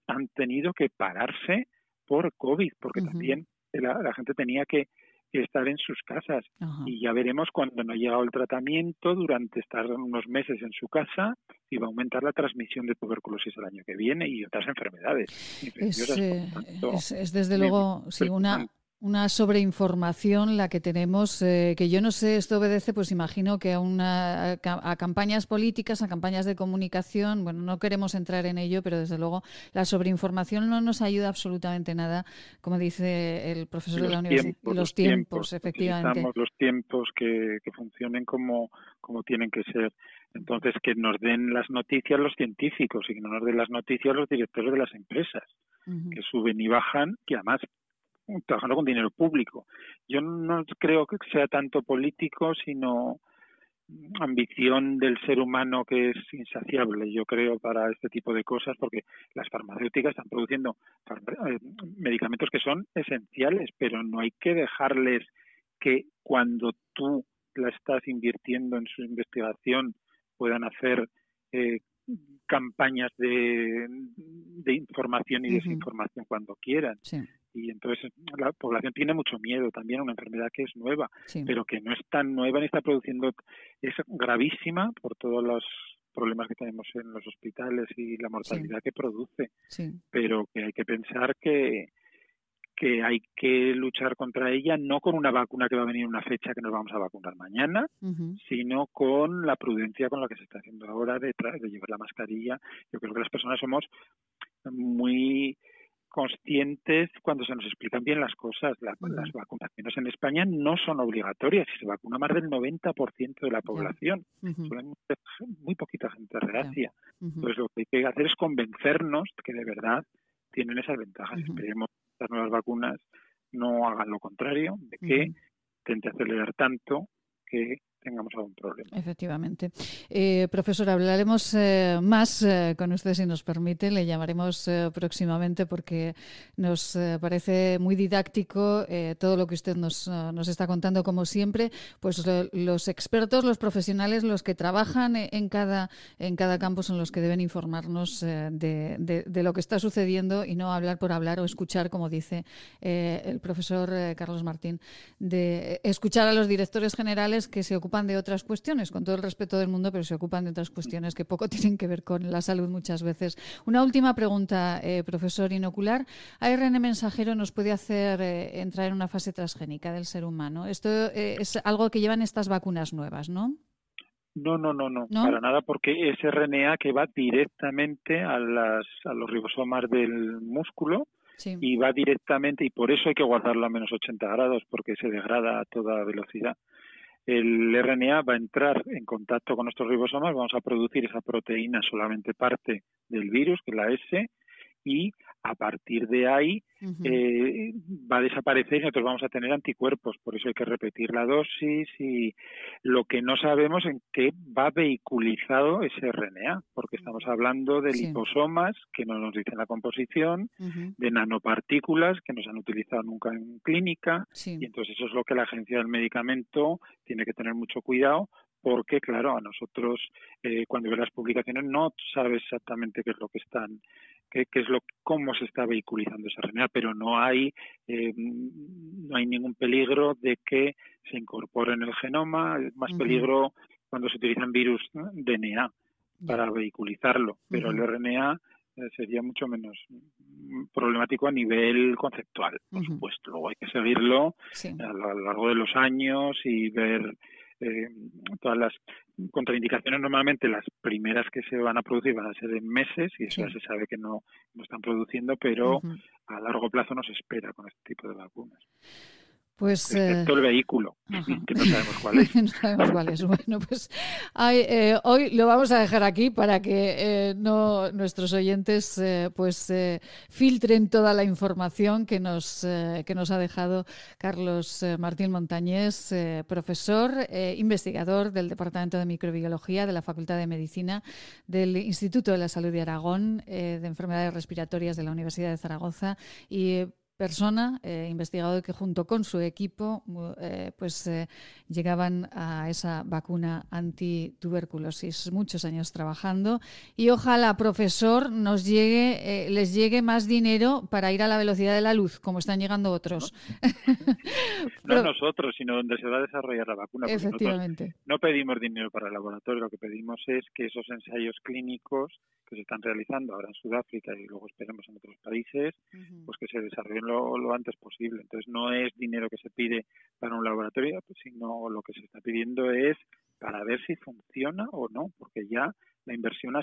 han tenido que pararse por COVID, porque también la, gente tenía que, estar en sus casas. Y ya veremos cuando no ha llegado el tratamiento, durante estar unos meses en su casa, y va a aumentar la transmisión de tuberculosis el año que viene y otras enfermedades. Es, eh, es, desde luego sí, una, una sobreinformación la que tenemos, eh, que yo no sé, esto obedece, pues imagino que a, una, a, campañas políticas, a campañas de comunicación, bueno, no queremos entrar en ello, pero desde luego la sobreinformación no nos ayuda absolutamente nada, como dice el profesor de la universidad. los, tiempos, efectivamente. Necesitamos los tiempos que, que funcionen como, como tienen que ser. Entonces, que nos den las noticias los científicos y que no nos den las noticias los directores de las empresas, que suben y bajan, que además trabajando con dinero público. Yo no creo que sea tanto político, sino ambición del ser humano que es insaciable, yo creo, para este tipo de cosas, porque las farmacéuticas están produciendo eh, medicamentos que son esenciales, pero no hay que dejarles que cuando tú la estás invirtiendo en su investigación puedan hacer eh, campañas de, información y desinformación cuando quieran y entonces la población tiene mucho miedo también a una enfermedad que es nueva, pero que no es tan nueva ni está produciendo, es gravísima por todos los problemas que tenemos en los hospitales y la mortalidad que produce, pero que hay que pensar que, que hay que luchar contra ella no con una vacuna que va a venir una fecha que nos vamos a vacunar mañana, sino con la prudencia con la que se está haciendo ahora de, de llevar la mascarilla. Yo creo que las personas somos muy conscientes cuando se nos explican bien las cosas. las vacunaciones en España no son obligatorias y se vacuna más del 90% de la población. muy poquita gente reacia. Entonces lo que hay que hacer es convencernos que de verdad tienen esas ventajas. Esperemos que las nuevas vacunas no hagan lo contrario, de que intente acelerar tanto que tengamos algún problema. Efectivamente. Eh, profesor, hablaremos eh, más eh, con usted si nos permite. Le llamaremos próximamente porque nos parece muy didáctico todo lo que usted nos, nos, está contando, como siempre. Pues los expertos, los profesionales, los que trabajan en cada, en cada campo son los que deben informarnos de, de, lo que está sucediendo y no hablar por hablar o escuchar, como dice el profesor Carlos Martín, de escuchar a los directores generales que se ocupan de otras cuestiones, con todo el respeto del mundo, pero se ocupan de otras cuestiones que poco [LAUGHS] tienen que ver con la salud muchas veces. Una última pregunta, eh, profesor Inocular. ¿ARN mensajero nos puede hacer eh, entrar en una fase transgénica del ser humano? Esto eh, es algo que llevan estas vacunas nuevas, ¿no? No, no, no, no, para nada, porque es RNA que va directamente a, las, a los ribosomas del músculo y va directamente, y por eso hay que guardarlo a menos 80 grados, porque se degrada a toda velocidad el RNA va a entrar en contacto con nuestros ribosomas, vamos a producir esa proteína, solamente parte del virus, que es la S, y a partir de ahí eh, va a desaparecer y nosotros vamos a tener anticuerpos. Por eso hay que repetir la dosis y lo que no sabemos en qué va vehiculizado ese RNA, porque estamos hablando de liposomas que no nos dicen la composición, de nanopartículas que no se han utilizado nunca en clínica, y entonces eso es lo que la Agencia del Medicamento tiene que tener mucho cuidado porque claro, a nosotros eh, cuando ves las publicaciones no sabes exactamente qué es lo que están qué, es lo cómo se está vehiculizando esa RNA, pero no hay eh, no hay ningún peligro de que se incorpore en el genoma, es más peligro cuando se utilizan virus DNA para vehiculizarlo, pero el RNA eh, sería mucho menos problemático a nivel conceptual, por supuesto. Luego hay que seguirlo a lo largo de los años y ver eh, todas las contraindicaciones normalmente las primeras que se van a producir van a ser en meses y eso ya se sabe que no, no están produciendo, pero a largo plazo no se espera con este tipo de vacunas. Pues, Excepto el vehículo, que no sabemos cuál es. [LAUGHS] no sabemos cuál es. Bueno, pues eh, hoy lo vamos a dejar aquí para que eh, no nuestros oyentes eh, pues filtren toda la información que nos, que nos ha dejado Carlos Martín Montañés, profesor, investigador del Departamento de Microbiología de la Facultad de Medicina del Instituto de la Salud de Aragón, de Enfermedades Respiratorias de la Universidad de Zaragoza y persona, eh, investigador que junto con su equipo eh, pues eh, llegaban a esa vacuna antituberculosis. Muchos años trabajando y ojalá, profesor, nos llegue, les llegue más dinero para ir a la velocidad de la luz, como están llegando otros. [LAUGHS] No, nosotros, sino donde se va a desarrollar la vacuna. Efectivamente. No pedimos dinero para el laboratorio, lo que pedimos es que esos ensayos clínicos que se están realizando ahora en Sudáfrica y luego esperemos en otros países, pues que se desarrollen lo, antes posible. Entonces no es dinero que se pide para un laboratorio, pues, sino lo que se está pidiendo es para ver si funciona o no, porque ya la inversión ha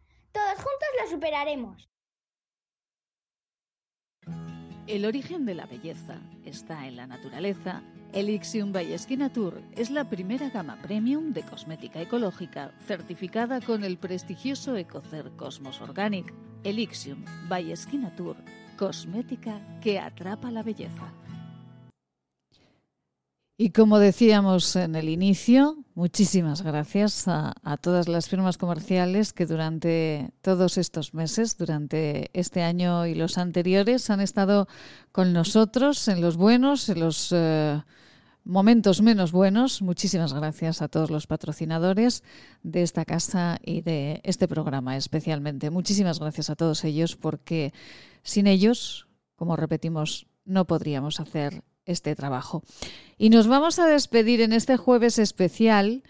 todos juntos lo superaremos. El origen de la belleza está en la naturaleza. Elixium by Tour es la primera gama premium de cosmética ecológica certificada con el prestigioso Ecocer Cosmos Organic. Elixium by Tour, cosmética que atrapa la belleza. Y como decíamos en el inicio, muchísimas gracias a, todas las firmas comerciales que durante todos estos meses, durante este año y los anteriores, han estado con nosotros en los buenos, en los eh, momentos menos buenos. Muchísimas gracias a todos los patrocinadores de esta casa y de este programa especialmente. Muchísimas gracias a todos ellos porque sin ellos, como repetimos, no podríamos hacer este trabajo. Y nos vamos a despedir en este jueves especial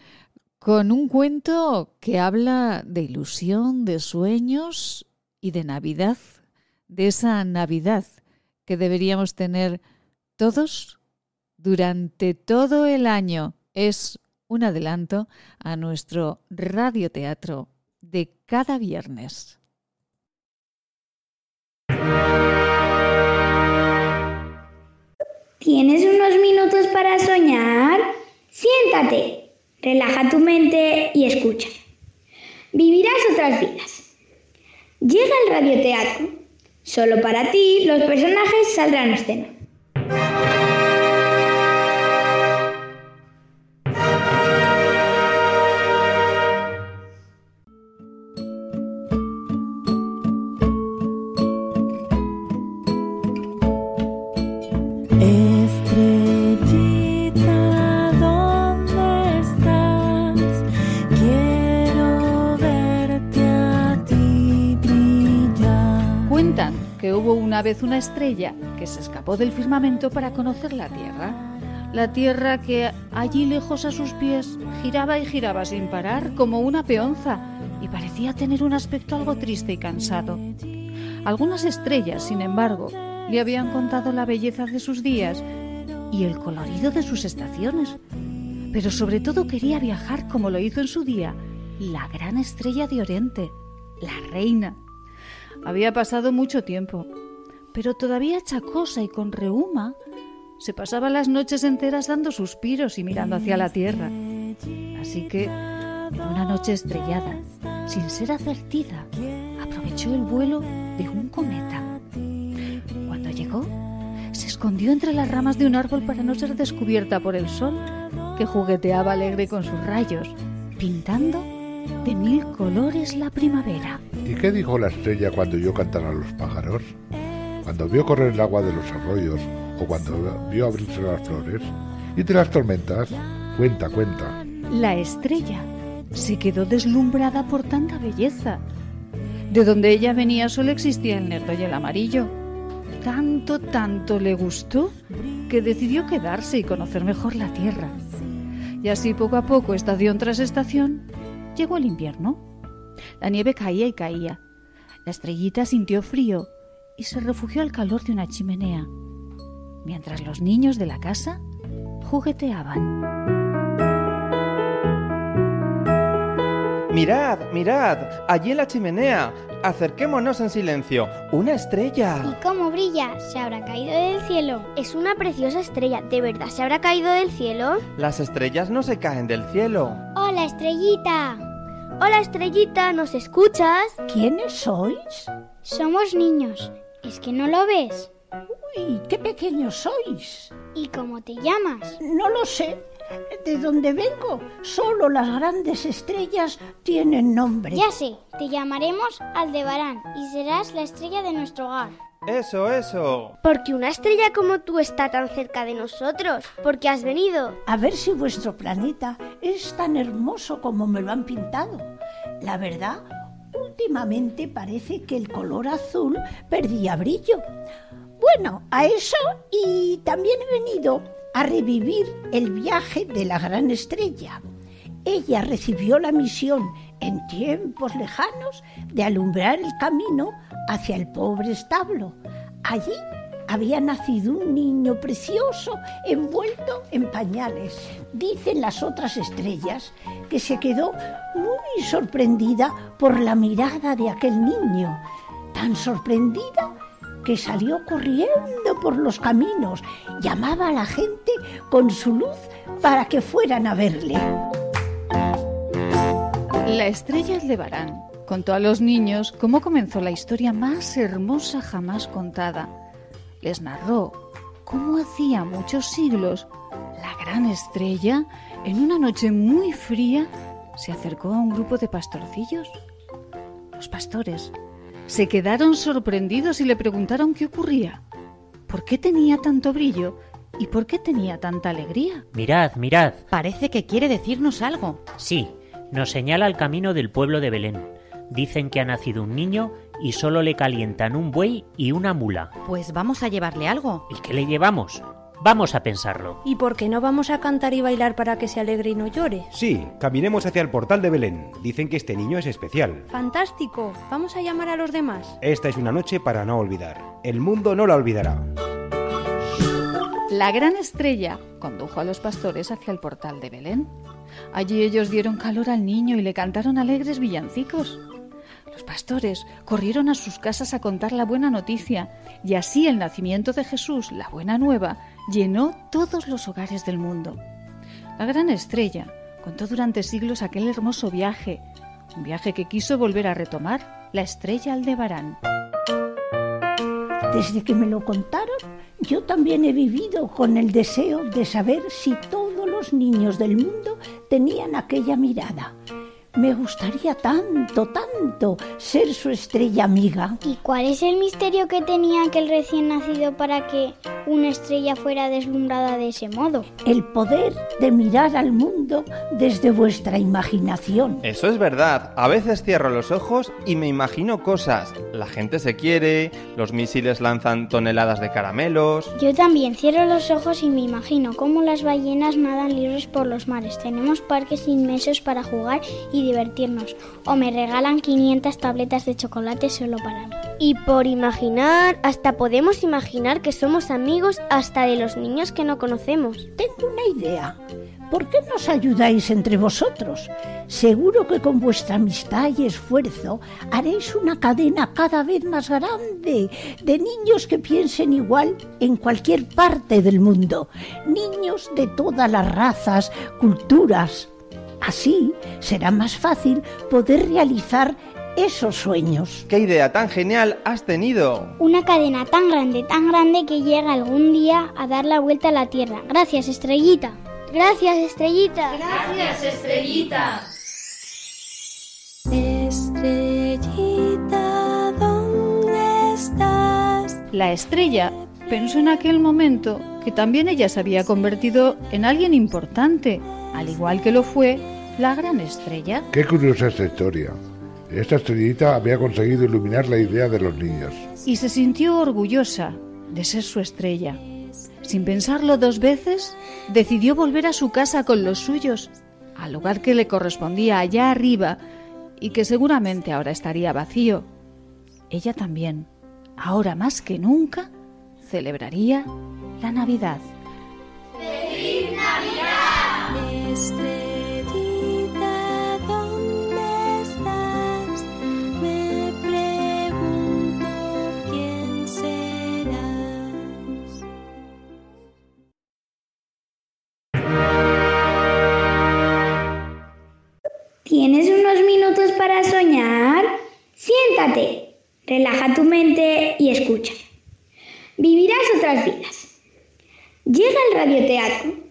con un cuento que habla de ilusión, de sueños y de Navidad, de esa Navidad que deberíamos tener todos durante todo el año. Es un adelanto a nuestro radioteatro de cada viernes. ¿Tienes unos minutos para soñar? Siéntate, relaja tu mente y escucha. Vivirás otras vidas. Llega el radioteatro. Solo para ti los personajes saldrán a escena. Vez una estrella que se escapó del firmamento para conocer la Tierra. La Tierra que allí lejos a sus pies giraba y giraba sin parar como una peonza y parecía tener un aspecto algo triste y cansado. Algunas estrellas, sin embargo, le habían contado la belleza de sus días y el colorido de sus estaciones. Pero sobre todo quería viajar como lo hizo en su día la gran estrella de Oriente, la reina. Había pasado mucho tiempo, pero todavía chacosa y con reuma, se pasaba las noches enteras dando suspiros y mirando hacia la tierra. Así que, en una noche estrellada, sin ser advertida, aprovechó el vuelo de un cometa. Cuando llegó, se escondió entre las ramas de un árbol para no ser descubierta por el sol, que jugueteaba alegre con sus rayos, pintando de mil colores la primavera. ¿Y qué dijo la estrella cuando oyó cantar a los pájaros? Cuando vio correr el agua de los arroyos o cuando vio abrirse las flores. ¿Y de las tormentas? Cuenta, cuenta. La estrella se quedó deslumbrada por tanta belleza. De donde ella venía solo existía el negro y el amarillo. Tanto, tanto le gustó que decidió quedarse y conocer mejor la tierra. Y así poco a poco, estación tras estación, llegó el invierno. La nieve caía y caía. La estrellita sintió frío y se refugió al calor de una chimenea, mientras los niños de la casa jugueteaban. Mirad, mirad, allí en la chimenea. Acerquémonos en silencio. Una estrella. ¿Y cómo brilla? ¿Se habrá caído del cielo? Es una preciosa estrella. ¿De verdad se habrá caído del cielo? Las estrellas no se caen del cielo. Hola, estrellita. Hola, estrellita, ¿nos escuchas? ¿Quiénes sois? Somos niños. ¿Es que no lo ves? Uy, qué pequeños sois. ¿Y cómo te llamas? No lo sé. De dónde vengo, solo las grandes estrellas tienen nombre. Ya sé, te llamaremos Aldebarán y serás la estrella de nuestro hogar. Eso, eso. Porque una estrella como tú está tan cerca de nosotros. Porque has venido. A ver si vuestro planeta es tan hermoso como me lo han pintado. La verdad, últimamente parece que el color azul perdía brillo. Bueno, a eso y también he venido a revivir el viaje de la gran estrella. Ella recibió la misión en tiempos lejanos de alumbrar el camino hacia el pobre establo. Allí había nacido un niño precioso envuelto en pañales. Dicen las otras estrellas que se quedó muy sorprendida por la mirada de aquel niño, tan sorprendida que salió corriendo por los caminos, llamaba a la gente con su luz para que fueran a verle. La estrella Aldebarán contó a los niños cómo comenzó la historia más hermosa jamás contada. Les narró cómo hacía muchos siglos la gran estrella, en una noche muy fría, se acercó a un grupo de pastorcillos. Los pastores se quedaron sorprendidos y le preguntaron qué ocurría. ¿Por qué tenía tanto brillo y por qué tenía tanta alegría? Mirad, mirad. Parece que quiere decirnos algo. Sí, nos señala el camino del pueblo de Belén. Dicen que ha nacido un niño y solo le calientan un buey y una mula. Pues vamos a llevarle algo. ¿Y qué le llevamos? Vamos a pensarlo. ¿Y por qué no vamos a cantar y bailar para que se alegre y no llore? Sí, caminemos hacia el portal de Belén. Dicen que este niño es especial. Fantástico. Vamos a llamar a los demás. Esta es una noche para no olvidar. El mundo no la olvidará. La gran estrella condujo a los pastores hacia el portal de Belén. Allí ellos dieron calor al niño y le cantaron alegres villancicos. Los pastores corrieron a sus casas a contar la buena noticia y así el nacimiento de Jesús, la buena nueva, llenó todos los hogares del mundo. La gran estrella contó durante siglos aquel hermoso viaje, un viaje que quiso volver a retomar la estrella Aldebarán. Desde que me lo contaron, yo también he vivido con el deseo de saber si todos los niños del mundo tenían aquella mirada. Me gustaría tanto, tanto ser su estrella amiga. ¿Y cuál es el misterio que tenía aquel recién nacido para que una estrella fuera deslumbrada de ese modo? El poder de mirar al mundo desde vuestra imaginación. Eso es verdad. A veces cierro los ojos y me imagino cosas. La gente se quiere, los misiles lanzan toneladas de caramelos. Yo también cierro los ojos y me imagino cómo las ballenas nadan libres por los mares. Tenemos parques inmensos para jugar y divertirnos. O me regalan 500 tabletas de chocolate solo para mí. Y por imaginar, hasta podemos imaginar que somos amigos hasta de los niños que no conocemos. Tengo una idea. ¿Por qué nos ayudáis entre vosotros? Seguro que con vuestra amistad y esfuerzo haréis una cadena cada vez más grande de niños que piensen igual en cualquier parte del mundo. Niños de todas las razas, culturas. Así será más fácil poder realizar esos sueños. ¿Qué idea tan genial has tenido? Una cadena tan grande, tan grande que llega algún día a dar la vuelta a la Tierra. Gracias, Estrellita. Gracias, Estrellita. Gracias, Estrellita. Estrellita, ¿dónde estás? La estrella pensó en aquel momento que también ella se había convertido en alguien importante, al igual que lo fue la gran estrella. Qué curiosa esta historia. Esta estrellita había conseguido iluminar la idea de los niños. Y se sintió orgullosa de ser su estrella. Sin pensarlo dos veces, decidió volver a su casa con los suyos, al lugar que le correspondía allá arriba y que seguramente ahora estaría vacío. Ella también, ahora más que nunca, celebraría la Navidad. ¡Feliz ¿Tienes unos minutos para soñar? Siéntate, relaja tu mente y escucha. Vivirás otras vidas. Llega el radioteatro.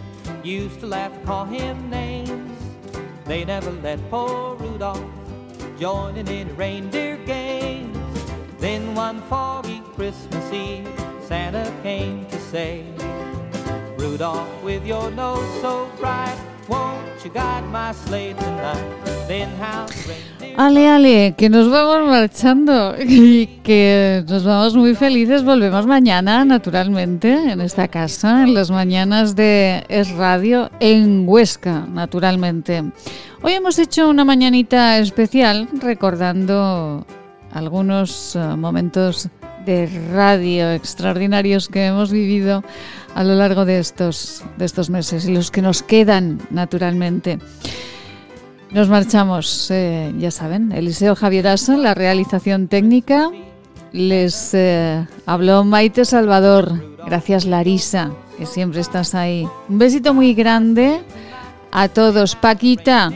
used to laugh and call him names. They never let poor Rudolph join in reindeer games. Then one foggy Christmas Eve, Santa came to say, Rudolph, with your nose so bright, won't you guide my sleigh tonight? Then how Ale, ale, que nos vamos marchando y que nos vamos muy felices. Volvemos mañana, naturalmente, en esta casa, en las mañanas de Es Radio, en Huesca, naturalmente. Hoy hemos hecho una mañanita especial recordando algunos eh, momentos de radio extraordinarios que hemos vivido a lo largo de estos, de estos meses y los que nos quedan, naturalmente. Nos marchamos, eh, ya saben, Eliseo Javieraso, la realización técnica. Les eh, habló Maite Salvador. Gracias, Larisa, que siempre estás ahí. Un besito muy grande a todos. Paquita,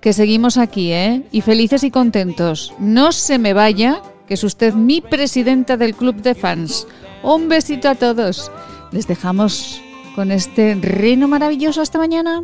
que seguimos aquí, ¿eh? Y felices y contentos. No se me vaya, que es usted mi presidenta del club de fans. Un besito a todos. Les dejamos con este reino maravilloso. Hasta mañana.